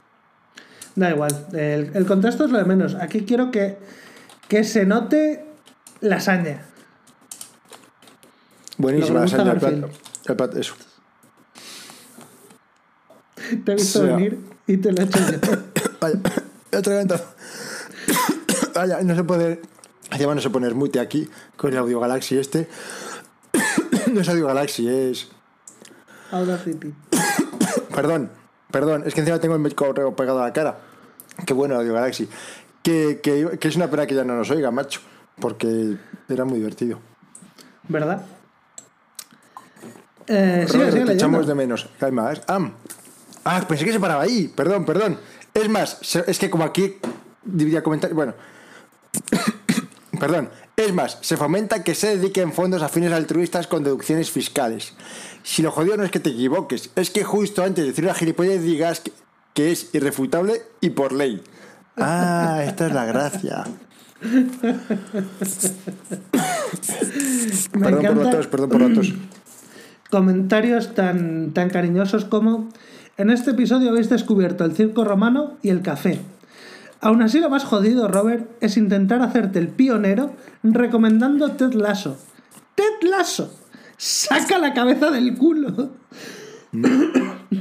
Da igual, el, el contexto es lo de menos. Aquí quiero que, que se note la saña. Buenísima la plato. El plato, eso. Te he visto venir y te hecho yo. Vaya, he atragantado. Vaya, no se puede. Encima no se pone mute aquí con el Audio Galaxy este. no es Audio Galaxy, es. Audacity. Perdón, perdón, es que encima tengo el correo pegado a la cara. Qué bueno Audio Galaxy. Que, que, que es una pena que ya no nos oiga, macho. Porque era muy divertido. ¿Verdad? Eh, Robert, sigue te echamos de menos. ¿Qué hay más? Ah, ah, pensé que se paraba ahí. Perdón, perdón. Es más, es que como aquí dividía comentarios. Bueno. perdón. Es más, se fomenta que se dediquen fondos a fines altruistas con deducciones fiscales. Si lo jodido no es que te equivoques, es que justo antes de decir una gilipollez digas que, que es irrefutable y por ley. Ah, esta es la gracia. Me perdón por los tos, perdón por tos. comentarios tan, tan cariñosos como en este episodio habéis descubierto el circo romano y el café. Aún así lo más jodido, Robert, es intentar hacerte el pionero recomendando Ted Lasso. ¡Ted Lasso! ¡Saca la cabeza del culo!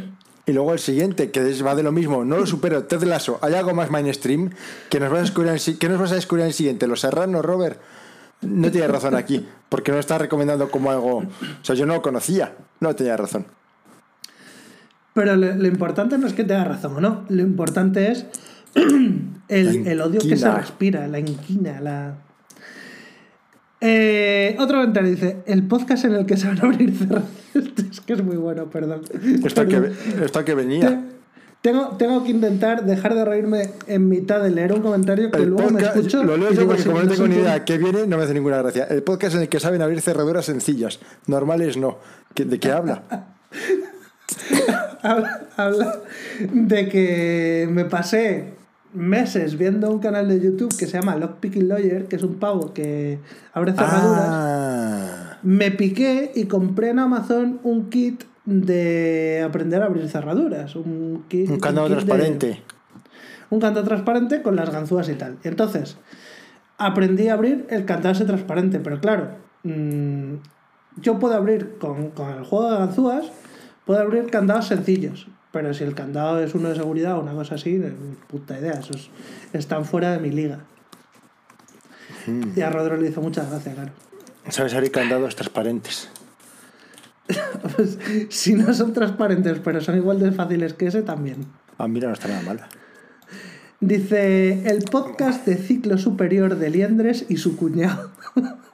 Y luego el siguiente, que va de lo mismo, no lo supero, Ted Lasso, hay algo más mainstream que nos vas a descubrir que nos en el siguiente. Los Serranos, Robert, no tienes razón aquí, porque no estás recomendando como algo. O sea, yo no lo conocía, no tenía razón. Pero lo, lo importante no es que te razón o no. Lo importante es el, el odio que se respira, la inquina, la. Eh, otro comentario dice: el podcast en el que se van a abrir cerrar. es que es muy bueno, perdón. Esto que, esto que venía. Tengo, tengo que intentar dejar de reírme en mitad de leer un comentario que El luego me escucho. lo leo yo porque "Sí, como no tengo ni siento". idea qué viene, no me hace ninguna gracia. El podcast en el que saben abrir cerraduras sencillas, normales no. ¿Qué- ¿De qué habla? habla, habla de que me pasé meses viendo un canal de YouTube que se llama Lockpicking Lawyer, que es un pavo que abre cerraduras. Ah, Me piqué y compré en Amazon un kit de aprender a abrir cerraduras. Un, kit, un candado kit de- transparente. un candado transparente con las ganzúas y tal. Entonces, aprendí a abrir el candado ese transparente, pero claro, mm, yo puedo abrir con, con el juego de ganzúas, puedo abrir candados sencillos, pero si el candado es uno de seguridad o una cosa así, puta idea, esos están fuera de mi liga. Y a Rodro le hizo muchas gracias, claro. Sabes abrir candados transparentes. Pues, si no son transparentes, pero son igual de fáciles que ese, también. Ah, mira, no está nada mal. Dice el podcast de ciclo superior de Liendres y su cuñado.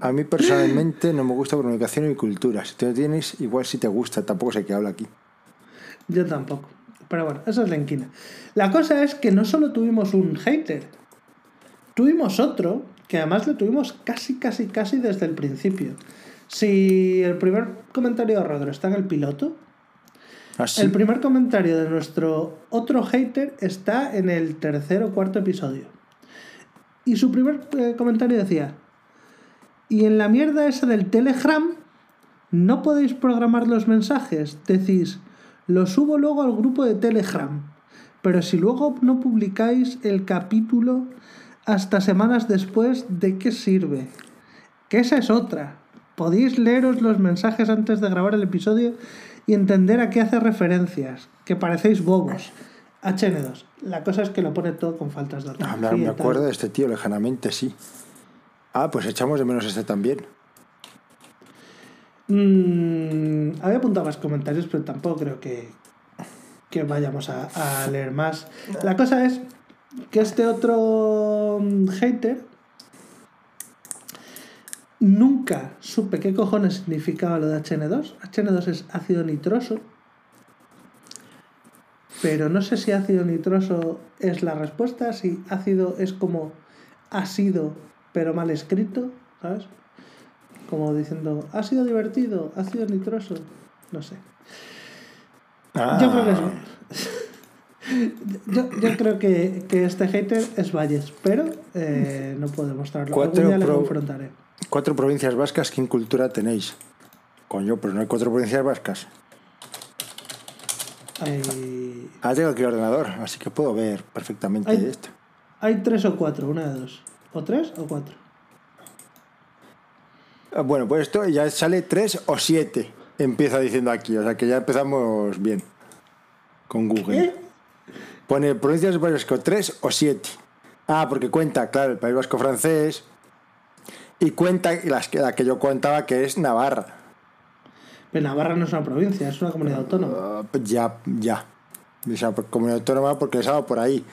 A mí personalmente no me gusta comunicación y cultura. Si te lo tienes, igual si te gusta, tampoco sé qué habla aquí. Yo tampoco. Pero bueno, esa es la inquina. La cosa es que no solo tuvimos un hater, tuvimos otro que además le tuvimos casi, casi, casi desde el principio. Si el primer comentario de Rodro está en el piloto, ¿Ah, sí? El primer comentario de nuestro otro hater está en el tercer o cuarto episodio. Y su primer eh, comentario decía, y en la mierda esa del Telegram no podéis programar los mensajes, decís, lo subo luego al grupo de Telegram, pero si luego no publicáis el capítulo hasta semanas después, ¿de qué sirve? Que esa es otra. Podéis leeros los mensajes antes de grabar el episodio y entender a qué hace referencias, que parecéis bobos. HN2. La cosa es que lo pone todo con faltas de ortografía. me, acuerdo de este tío lejanamente, sí. Ah, pues echamos de menos este también. Mm, había apuntado más comentarios, pero tampoco creo que, que vayamos a, leer más. La cosa es que este otro mm, hater nunca supe qué cojones significaba lo de HN2. HN2 es ácido nitroso. Pero no sé si ácido nitroso es la respuesta, si ácido es como ácido pero mal escrito, ¿sabes? Como diciendo, ha sido divertido, ha sido nitroso. No sé. Ah, Yo creo que es. Yo, yo creo que, que este hater es Valles, pero eh, no puedo mostrarlo. Cuatro día pro- confrontaré. Cuatro provincias vascas, ¿qué cultura tenéis? Coño, pero no hay cuatro provincias vascas. Hay, Ah, tengo aquí el ordenador, así que puedo ver perfectamente esto. hay tres o cuatro, una de dos. ¿O tres o cuatro? Ah, Bueno, pues esto ya sale tres o siete. Empieza diciendo aquí, o sea que ya empezamos bien con Google. ¿Qué? Pone provincias del País Vasco 3 o 7. Ah, porque cuenta, claro, el País Vasco francés. Y cuenta las que, la que yo contaba que es Navarra. Pero Navarra no es una provincia, es una comunidad autónoma. Ah, ya, ya. Por comunidad autónoma porque he estado por ahí.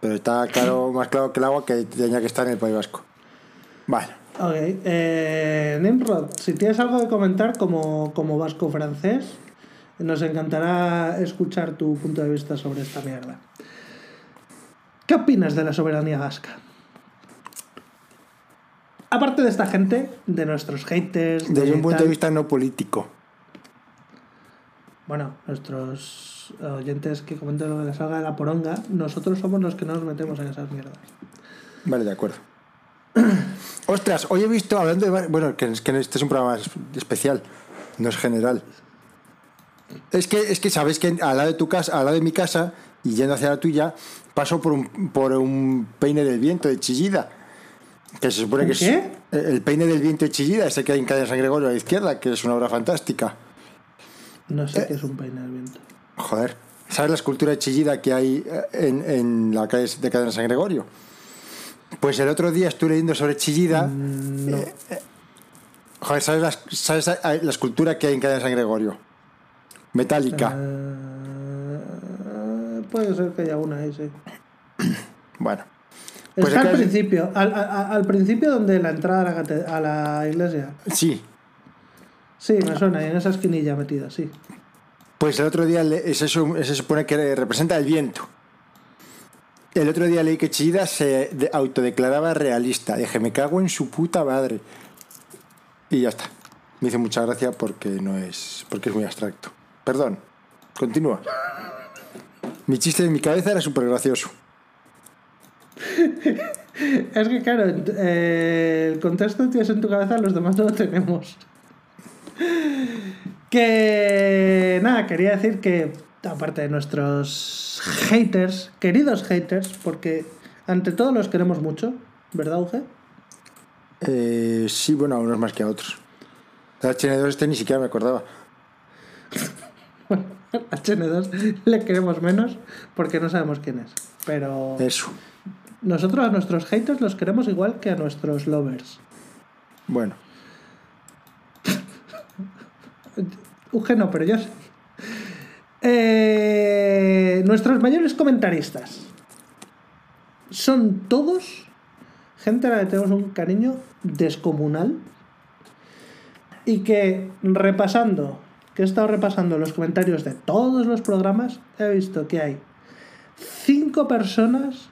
Pero está claro, más claro que el agua que tenía que estar en el País Vasco. Vale. Ok. Eh, Nimrod, si tienes algo de comentar como, como vasco francés, nos encantará escuchar tu punto de vista sobre esta mierda. ¿Qué opinas de la soberanía vasca? Aparte de esta gente, de nuestros haters. Desde un punto de vista no político. Bueno, nuestros oyentes que comenten lo que les salga de la poronga, nosotros somos los que no nos metemos en esas mierdas. Vale, de acuerdo. Ostras, hoy he visto, hablando de... Bueno, que, que este es un programa es- especial, no es general. Es que, es que sabes que al lado de tu casa, al lado de mi casa, y yendo hacia la tuya, paso por un, por un peine del viento de Chillida. Que se supone ¿Un que qué? es el peine del viento de Chillida, ese que hay en calle San Gregorio a la izquierda, que es una obra fantástica. No Eh. sé qué es un peine del viento. Joder, ¿sabes la escultura de Chillida que hay eh, en, en la calle de Cadena San Gregorio? Pues el otro día estuve leyendo sobre Chillida. No. Eh, Joder, ¿sabes, la, sabes la- escultura que hay en Cadena San Gregorio? Metálica. Eh, puede ser que haya una ahí, sí. Bueno. Pues Está al principio, al, al principio donde la entrada a la, cate- a la iglesia. Sí. Sí, me suena, y en esa esquinilla metida, sí. Pues el otro día su- se supone que representa el viento. El otro día leí que Chillida se de- autodeclaraba realista. Dije, me cago en su puta madre. Y ya está. Me hizo mucha gracia porque no es. porque es muy abstracto. Perdón. Continúa. Mi chiste de mi cabeza era súper gracioso. Es que, claro, eh, el contexto que tienes en tu cabeza, los demás no lo tenemos. Que nada, quería decir que, aparte de nuestros haters, queridos haters, porque ante todo los queremos mucho, ¿verdad, Uge? Eh, sí, bueno, a unos más que a otros. El HN2 este ni siquiera me acordaba. Bueno, a HN2 le queremos menos porque no sabemos quién es. Pero Eso. nosotros a nuestros haters los queremos igual que a nuestros lovers. Bueno. Uge no, pero yo sí. Eh, nuestros mayores comentaristas son todos gente a la que tenemos un cariño descomunal y que repasando, que he estado repasando los comentarios de todos los programas, he visto que hay cinco personas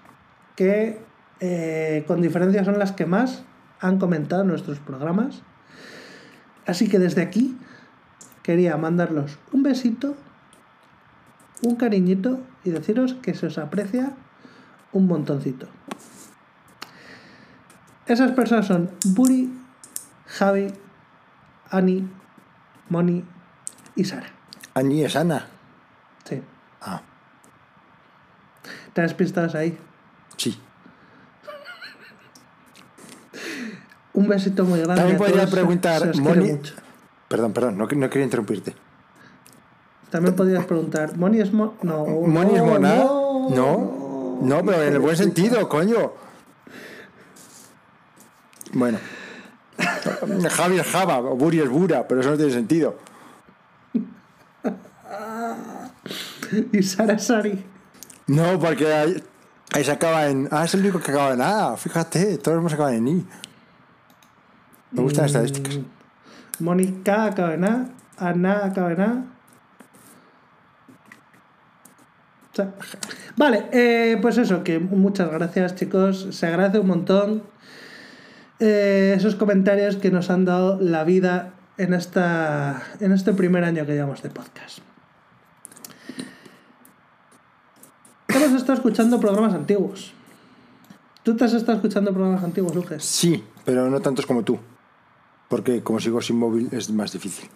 que eh, con diferencia son las que más han comentado nuestros programas. Así que desde aquí quería mandarlos un besito un cariñito y deciros que se os aprecia un montoncito. Esas personas son Buri, Javi, Ani, Moni y Sara. Añi es Ana. Sí. Ah, ¿Te has pistas ahí? sí. Un besito muy grande. También a podría preguntar, Moni. mucho. Perdón, perdón, no, no quería interrumpirte. También podrías preguntar, ¿Moni es mo No. ¿Moni es no, mona? No. No, no, pero en el buen sentido, coño. Bueno. Javi es Java, o Buri es Bura, pero eso no tiene sentido. Y Sara es Sari. No, porque ahí, ahí se acaba en. Ah, es el único que acaba en A. Fíjate, todos hemos acabado en I. Me gustan las estadísticas. Mónica acaba Ana acaba Vale, eh, pues eso, que muchas gracias chicos, se agradece un montón eh, esos comentarios que nos han dado la vida en, esta, en este primer año que llevamos de podcast. Hemos estado escuchando programas antiguos. ¿Tú te has estado escuchando programas antiguos, Lucas? Sí, pero no tantos como tú. Porque como sigo sin móvil es más difícil.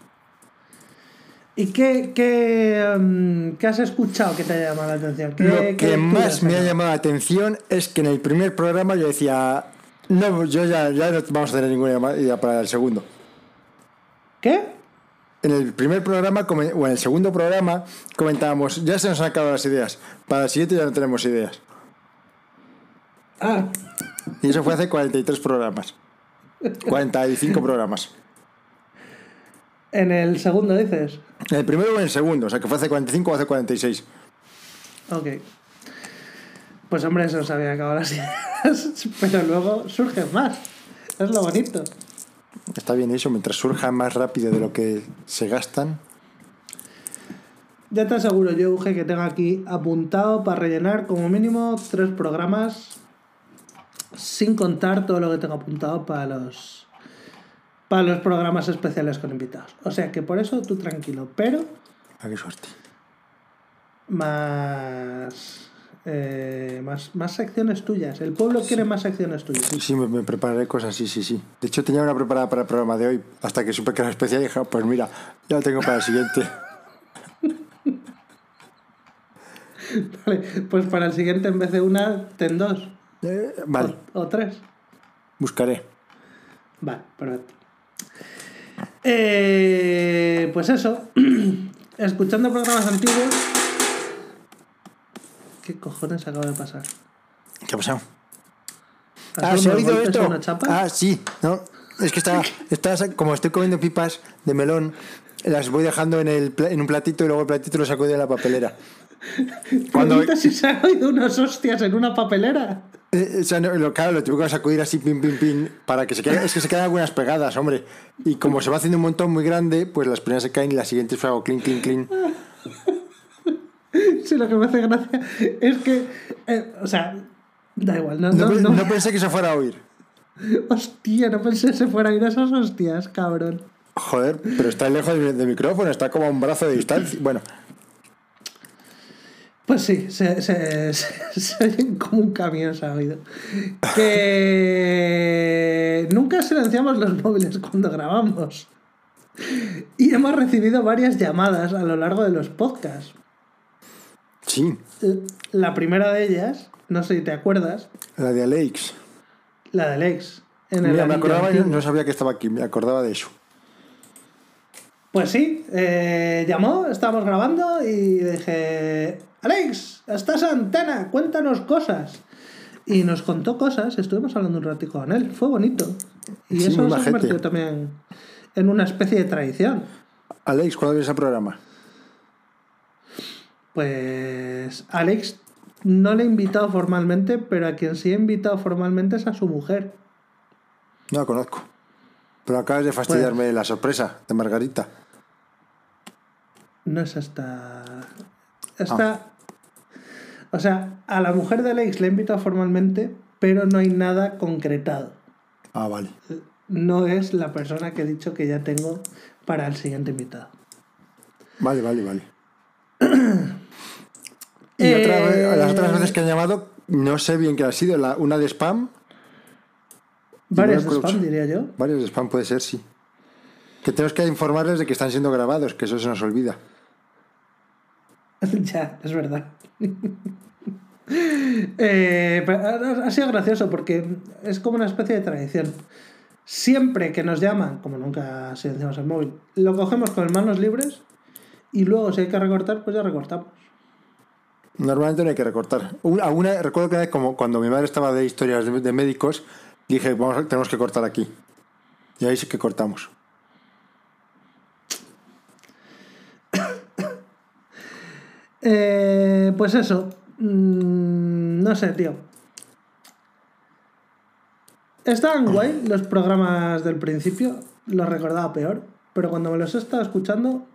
¿Y qué, qué, mm, qué has escuchado que te haya llamado la atención? ¿Qué- Lo que más me ha llamado la atención es que en el primer programa yo decía, no, yo ya, ya no vamos a tener ninguna idea para el segundo. ¿Qué? En el primer programa, o en el segundo programa, comentábamos, ya se nos han acabado las ideas. Para el siguiente ya no tenemos ideas. Ah, Y eso fue hace 43 programas. 45 programas. en el segundo dices. En el primero o en el segundo, o sea que fue hace 45 o hace 46. Ok. Pues hombre, eso se había acabado las ideas, pero luego surgen más. Es lo bonito. Está bien eso, mientras surja más rápido de lo que se gastan. Ya te aseguro yo, Uge, que tengo aquí apuntado para rellenar como mínimo tres programas, sin contar todo lo que tengo apuntado para los, para los programas especiales con invitados. O sea que por eso tú tranquilo, pero Ah, qué suerte. más, eh, más, más secciones tuyas. El pueblo quiere más secciones tuyas. Sí, sí, me, me prepararé cosas, sí, sí, sí. De hecho, tenía una preparada para el programa de hoy, hasta que supe que era especial y dije, "Ah, pues mira, ya la tengo para el siguiente. Vale, pues para el siguiente en vez de una, ten dos Eh, vale, o, o tres. buscaré. Vale, perfecto. Eh, pues eso, escuchando programas antiguos. ¿Qué cojones acaba de pasar? ¿Qué ha pasado? ¿Has Ah, ¿se ha oído esto? o una chapa? Ah, sí, no. Es que estaba, estaba sa- como estoy comiendo pipas de melón, las voy dejando en, el, en un platito y luego el platito lo saco de la papelera. Cuando, si se han oído unas hostias en una papelera. Eh, o sea, no, lo, claro, lo tengo que sacudir así, pim, pim, pim, para que se queden, es que se quedan algunas pegadas, hombre. Y como se va haciendo un montón muy grande, pues las primeras se caen y las siguientes fue hago clean, clean, clean. Sí, lo que me hace gracia es que. eh, o sea, da igual, no, No, no, no- no pensé que se fuera a oír. Hostia, no pensé que se fuera a ir a esas hostias, cabrón. Joder, pero está lejos del micrófono, está como a un brazo de distancia. Bueno, Pues sí, se, se, se, se oyen como un camión se ha oído. Que nunca silenciamos los móviles cuando grabamos. Y hemos recibido varias llamadas a lo largo de los podcasts. sí, La primera de ellas, no sé si te acuerdas, la de Alex. la del ex. En el Mira, me acordaba, y antiguo. no sabía que estaba aquí, me acordaba de eso. Pues sí, eh, llamó, estábamos grabando y dije, Alex, estás en antena, cuéntanos cosas. Y nos contó cosas, estuvimos hablando un ratico con él, fue bonito. Y Sí, eso se ha convertido también en una especie de tradición. Alex, ¿cuándo vienes al programa? Pues Alex no le he invitado formalmente, pero a quien sí he invitado formalmente es a su mujer. No la conozco. Pero acabas de fastidiarme Pues- la sorpresa de Margarita. No es esta. Esta. O sea, a la mujer de Alex le he invitado formalmente, pero no hay nada concretado. Ah, vale. No es la persona que he dicho que ya tengo para el siguiente invitado. Vale, vale, vale. Y otra Eh, vez- las otras veces que han llamado, no sé bien qué ha sido. La, una de spam, Varias de spam, diría yo. varios de spam puede ser, sí. Que tenemos que informarles de que están siendo grabados, que eso se nos olvida. ya, es verdad. Eh, ha sido gracioso porque es como una especie de tradición. Siempre que nos llaman, como nunca silenciamos el móvil, lo cogemos con manos libres y luego si hay que recortar, pues ya recortamos. Normalmente no hay que recortar. Una, recuerdo que como cuando mi madre estaba de historias de, médicos, dije, vamos, tenemos que cortar aquí. Y ahí sí que cortamos. Eh, pues eso. Mm, no sé, tío. Estaban guay los programas del principio. Los recordaba peor. Pero cuando me los he estado escuchando.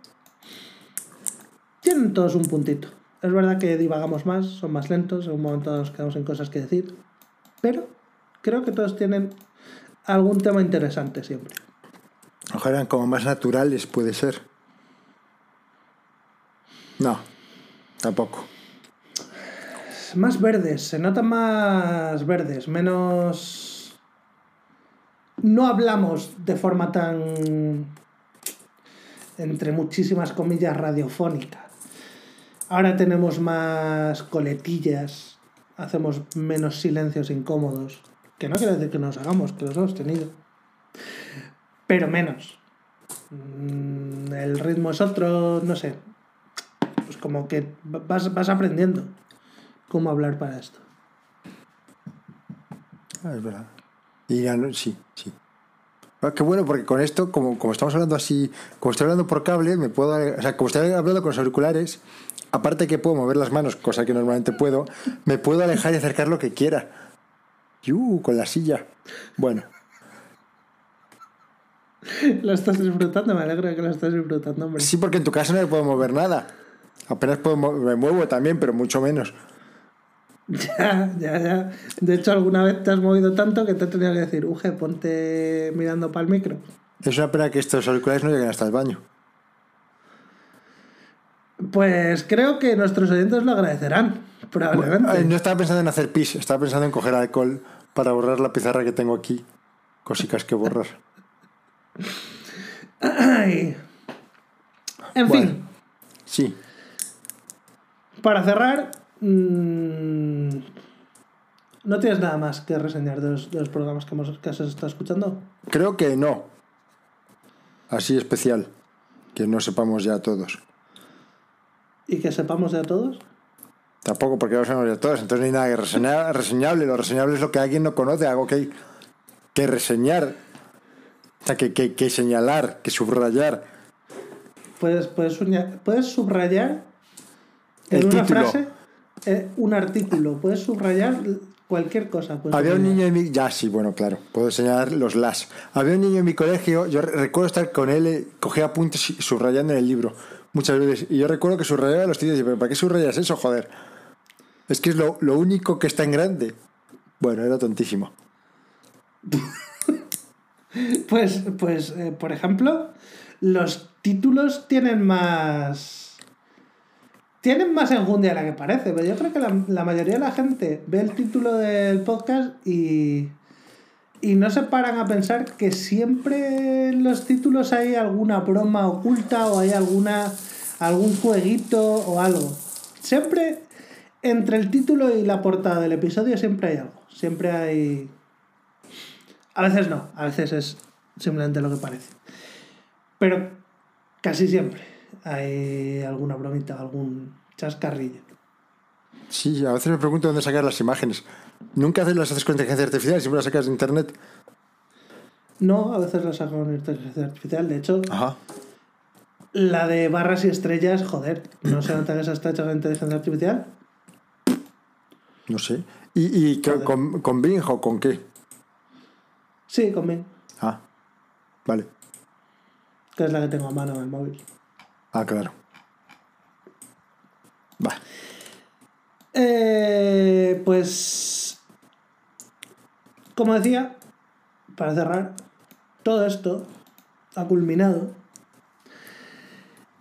Tienen todos un puntito. Es verdad que divagamos más, son más lentos. En un momento nos quedamos en cosas que decir. Pero creo que todos tienen algún tema interesante siempre. Ojalá eran como más naturales, puede ser. No, tampoco. Más verdes, se notan más verdes, menos... No hablamos de forma tan, entre muchísimas comillas, radiofónica. Ahora tenemos más coletillas, hacemos menos silencios incómodos, que no quiere decir que nos hagamos, que los hemos tenido, pero menos. Mm, El ritmo es otro, no sé. Como que vas, vas aprendiendo cómo hablar para esto. Ah, es verdad. Y ya no- sí, sí. Ah, qué bueno, porque con esto, como, como estamos hablando así, como estoy hablando por cable, me puedo. O sea, como estoy hablando con los auriculares, aparte que puedo mover las manos, cosa que normalmente puedo, me puedo alejar y acercar lo que quiera. ¡Yu! Con la silla. Bueno, Lo estás disfrutando, me alegro de que lo estás disfrutando, hombre. sí, porque en tu casa no me puedo mover nada. Apenas puedo me muevo también, pero mucho menos. Ya, ya, ya. De hecho, alguna vez te has movido tanto que te he tenido que decir, Uge, ponte mirando para el micro. Es una pena que estos auriculares no lleguen hasta el baño. Pues creo que nuestros oyentes lo agradecerán, probablemente. Ay, no estaba pensando en hacer pis, estaba pensando en coger alcohol para borrar la pizarra que tengo aquí. Cositas que borrar. Ay. En Bueno. fin, Sí. Para cerrar, mm, ¿no tienes nada más que reseñar de los, de los programas que, hemos, que has estado escuchando? Creo que no. Así especial. Que no sepamos ya todos. Y que sepamos de a todos. Tampoco porque no sabemos ya todos. Entonces no hay nada que reseñar, reseñable. Lo reseñable es lo que alguien no conoce, algo que hay que reseñar. O sea, que, que, que señalar, que subrayar. Puedes, puedes, puedes subrayar en El una título. frase eh, un artículo. Puedes subrayar cualquier cosa. puedes Había un niño en mi... Ya, sí, bueno, claro. Puedo señalar los las. Había un niño en mi colegio, yo re- recuerdo estar con él, eh, cogía apuntes y subrayando en el libro. Muchas veces. Y yo recuerdo que subrayaba los títulos y pero ¿para qué subrayas eso, joder? Es que es lo, lo único que está en grande. Bueno, era tontísimo. Pues, pues eh, por ejemplo, los títulos tienen más. Tienen más enjundia de la que parece, pero yo creo que la, la mayoría de la gente ve el título del podcast y. Y no se paran a pensar que siempre en los títulos hay alguna broma oculta o hay alguna algún jueguito o algo. Siempre entre el título y la portada del episodio siempre hay algo. Siempre hay a veces no, a veces es simplemente lo que parece. Pero casi siempre hay alguna bromita, algún chascarrillo. Sí, a veces me pregunto dónde sacar las imágenes. Nunca haces las haces con inteligencia artificial, siempre las sacas de internet. No, a veces lo saco con inteligencia artificial. De hecho, Ajá. la de barras y estrellas, joder, no se nota que esa está hecha con inteligencia artificial. No sé. ¿Y, y Joder. con, con Bing o con qué? Sí, con Bing, Ah, vale. que es la que tengo a mano en el móvil. Ah, claro. Va. Eh, pues, como decía, para cerrar, todo esto ha culminado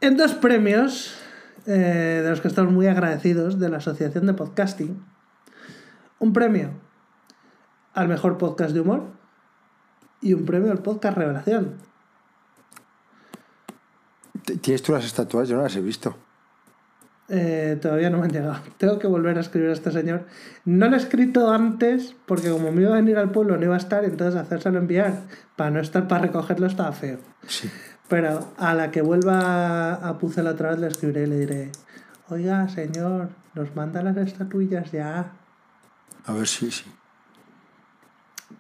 en dos premios eh, de los que estamos muy agradecidos, de la Asociación de Podcasting, un premio al mejor podcast de humor y un premio al podcast Revelación. ¿Tienes tú las estatuas? Yo no las he visto. Eh, todavía no me han llegado. Tengo que volver a escribir a este señor. No lo he escrito antes porque como me iba a venir al pueblo no iba a estar, entonces hacérselo enviar para no estar para recogerlo estaba feo. Sí. Pero a la que vuelva a Pucel otra vez le escribiré y le diré, oiga señor, nos manda las estatuillas ya. A ver si sí.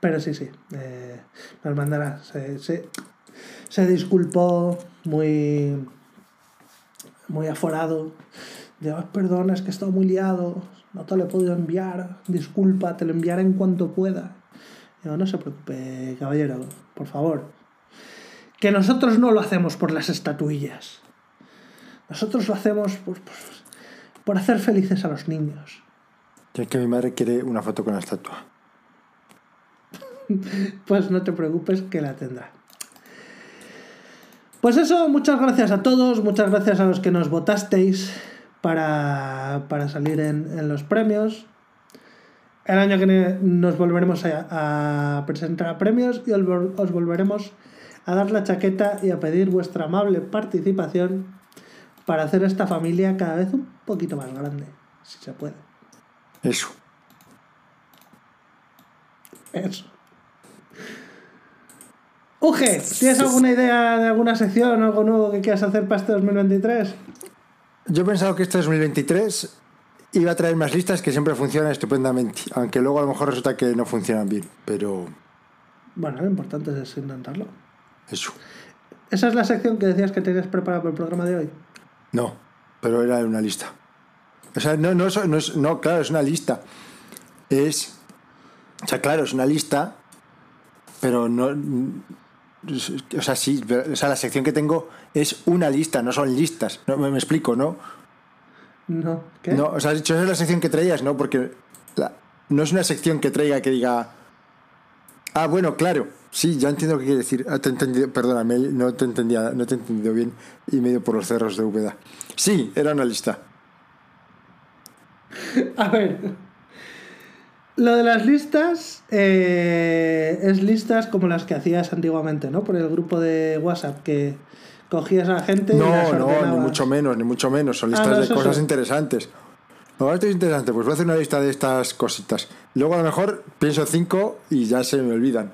Pero sí, sí, eh, nos mandará. Se, se, se disculpó muy, muy aforado. "Ay, perdona, es que he estado muy liado, no te lo he podido enviar, disculpa, te lo enviaré en cuanto pueda. Digo, no se preocupe, caballero, por favor. Que nosotros no lo hacemos por las estatuillas. Nosotros lo hacemos por, por, por hacer felices a los niños. Ya que mi madre quiere una foto con la estatua. Pues no te preocupes que la tendrá. Pues eso, muchas gracias a todos, muchas gracias a los que nos votasteis para, para salir en, en los premios. El año que viene nos volveremos a, a presentar a premios y os volveremos a dar la chaqueta y a pedir vuestra amable participación para hacer esta familia cada vez un poquito más grande, si se puede. Eso. Eso. Uge, ¿tienes alguna idea de alguna sección, algo nuevo que quieras hacer para este 2023? Yo he pensado que este 2023 iba a traer más listas que siempre funcionan estupendamente. Aunque luego a lo mejor resulta que no funcionan bien. Pero Bueno, lo importante es intentarlo. eso. Esa es la sección que decías que tenías preparada para el programa de hoy. No, pero era una lista. O sea, no, no, no, es- no, claro, es una lista. Es. O sea, claro, es una lista, pero no. O sea, sí, pero- o sea, la sección que tengo es una lista, no son listas. No, me, me explico, ¿no? No, ¿qué? No, o sea, has dicho, esa es la sección que traías, ¿no? Porque la- no es una sección que traiga que diga. Ah, bueno, claro. Sí, ya entiendo lo que quiere decir. Ah, te he entendido, perdóname, no te entendía, no te he entendido bien y me he ido por los cerros de Úbeda. Sí, era una lista. A ver. Lo de las listas eh, es listas como las que hacías antiguamente, ¿no? Por el grupo de WhatsApp que cogías a la gente y las No, no, ni mucho menos, ni mucho menos. Son Ah, listas no, de cosas sí. interesantes. No, esto es interesante, pues voy a hacer una lista de estas cositas. Luego a lo mejor pienso cinco y ya se me olvidan.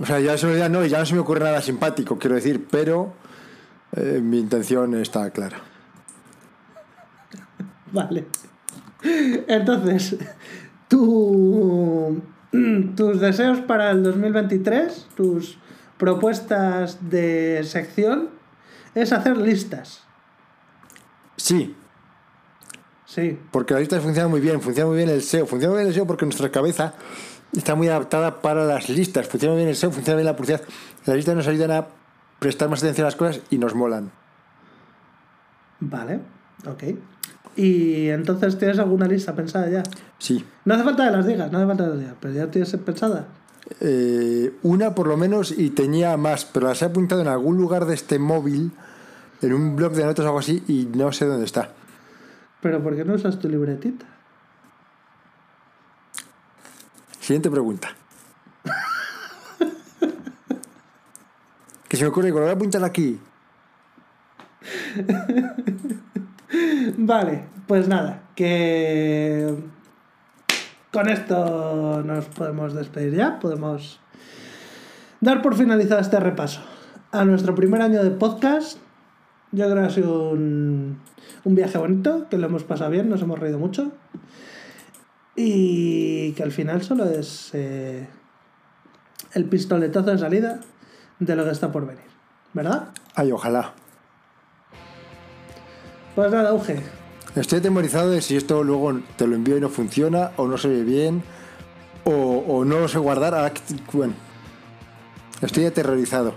O sea, ya se me olvidan, no, y ya no se me ocurre nada simpático, quiero decir, pero eh, mi intención está clara. Vale. Entonces, tu, tus deseos para el 2023, tus propuestas de sección, es hacer listas. Sí, Sí. porque las listas funcionan muy bien, funciona muy bien el SEO, funciona muy bien el SEO porque nuestra cabeza está muy adaptada para las listas, funciona muy bien el SEO, funciona bien la publicidad. Las listas nos ayudan a prestar más atención a las cosas y nos molan. Vale. Ok. Y entonces, ¿tienes alguna lista pensada ya? Sí. No hace falta que las digas, no hace falta que las digas, pero ya tienes pensada. Eh, una por lo menos y tenía más, pero las he apuntado en algún lugar de este móvil, en un blog de notas o algo así, y no sé dónde está. Pero ¿por qué no usas tu libretita? Siguiente pregunta. que se me ocurre, que lo voy a apuntar aquí. Vale, pues nada, que con esto nos podemos despedir ya, podemos dar por finalizado este repaso a nuestro primer año de podcast. Yo creo que ha sido un, viaje bonito, que lo hemos pasado bien, nos hemos reído mucho y que al final solo es eh, el pistoletazo de salida de lo que está por venir, ¿verdad? Ay, ojalá. Pues nada, Estoy atemorizado de si esto luego te lo envío y no funciona, o no se ve bien, o, o no lo sé guardar. Bueno, estoy aterrorizado.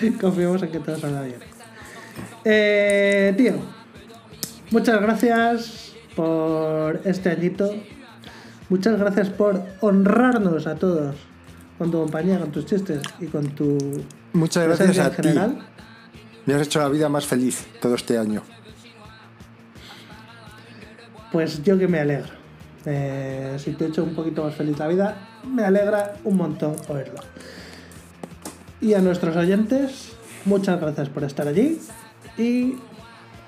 Confiamos en que todo salga bien. Eh, tío, muchas gracias por este añito. Muchas gracias por honrarnos a todos con tu compañía, con tus chistes y con tu Muchas gracias a en ti. general. Me has hecho la vida más feliz todo este año. Pues yo que me alegro. Eh, si te he hecho un poquito más feliz la vida, me alegra un montón oírlo. Y a nuestros oyentes, muchas gracias por estar allí. Y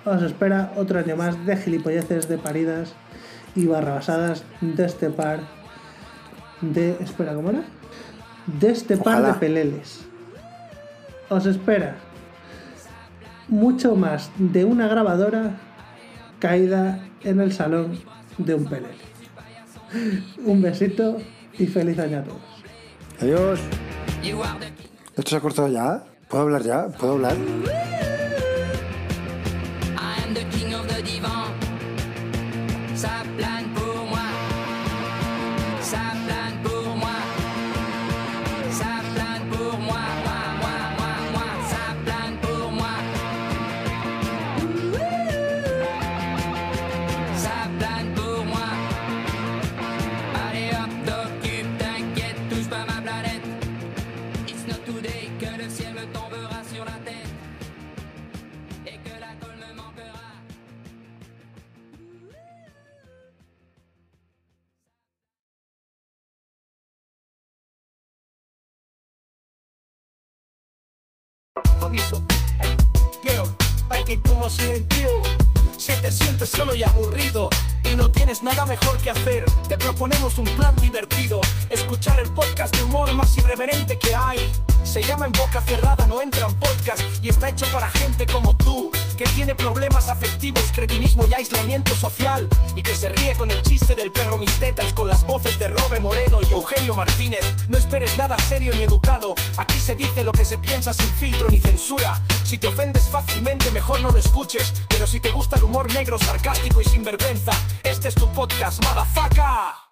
os espera otro año más de gilipolleces, de paridas y barrabasadas de este par de. Espera, ¿cómo era? De este par de peleles. Os espera mucho más de una grabadora caída en el salón de un pelele. Un besito y feliz año a todos. Adiós. ¿Esto se ha cortado ya? ¿Puedo hablar ya? ¿Puedo hablar? I am the king of the divan. Bonito. Girl, hay que como sentido. Si te sientes solo y aburrido y no tienes nada mejor que hacer, te proponemos un plan divertido. Escuchar el podcast de humor más irreverente que hay. Se llama En Boca Cerrada, no entra en podcast y está hecho para gente como tú, que tiene problemas afectivos, cretinismo y aislamiento social, y que se ríe con el chiste del perro mis tetas, con las voces de Robe Moreno y Eugenio Martínez. No esperes nada serio ni educado, aquí se dice lo que se piensa sin filtro ni censura. Si te ofendes fácilmente, mejor no lo escuches, pero si te gusta el humor negro, sarcástico y sin vergüenza, este es tu podcast, motherfucker.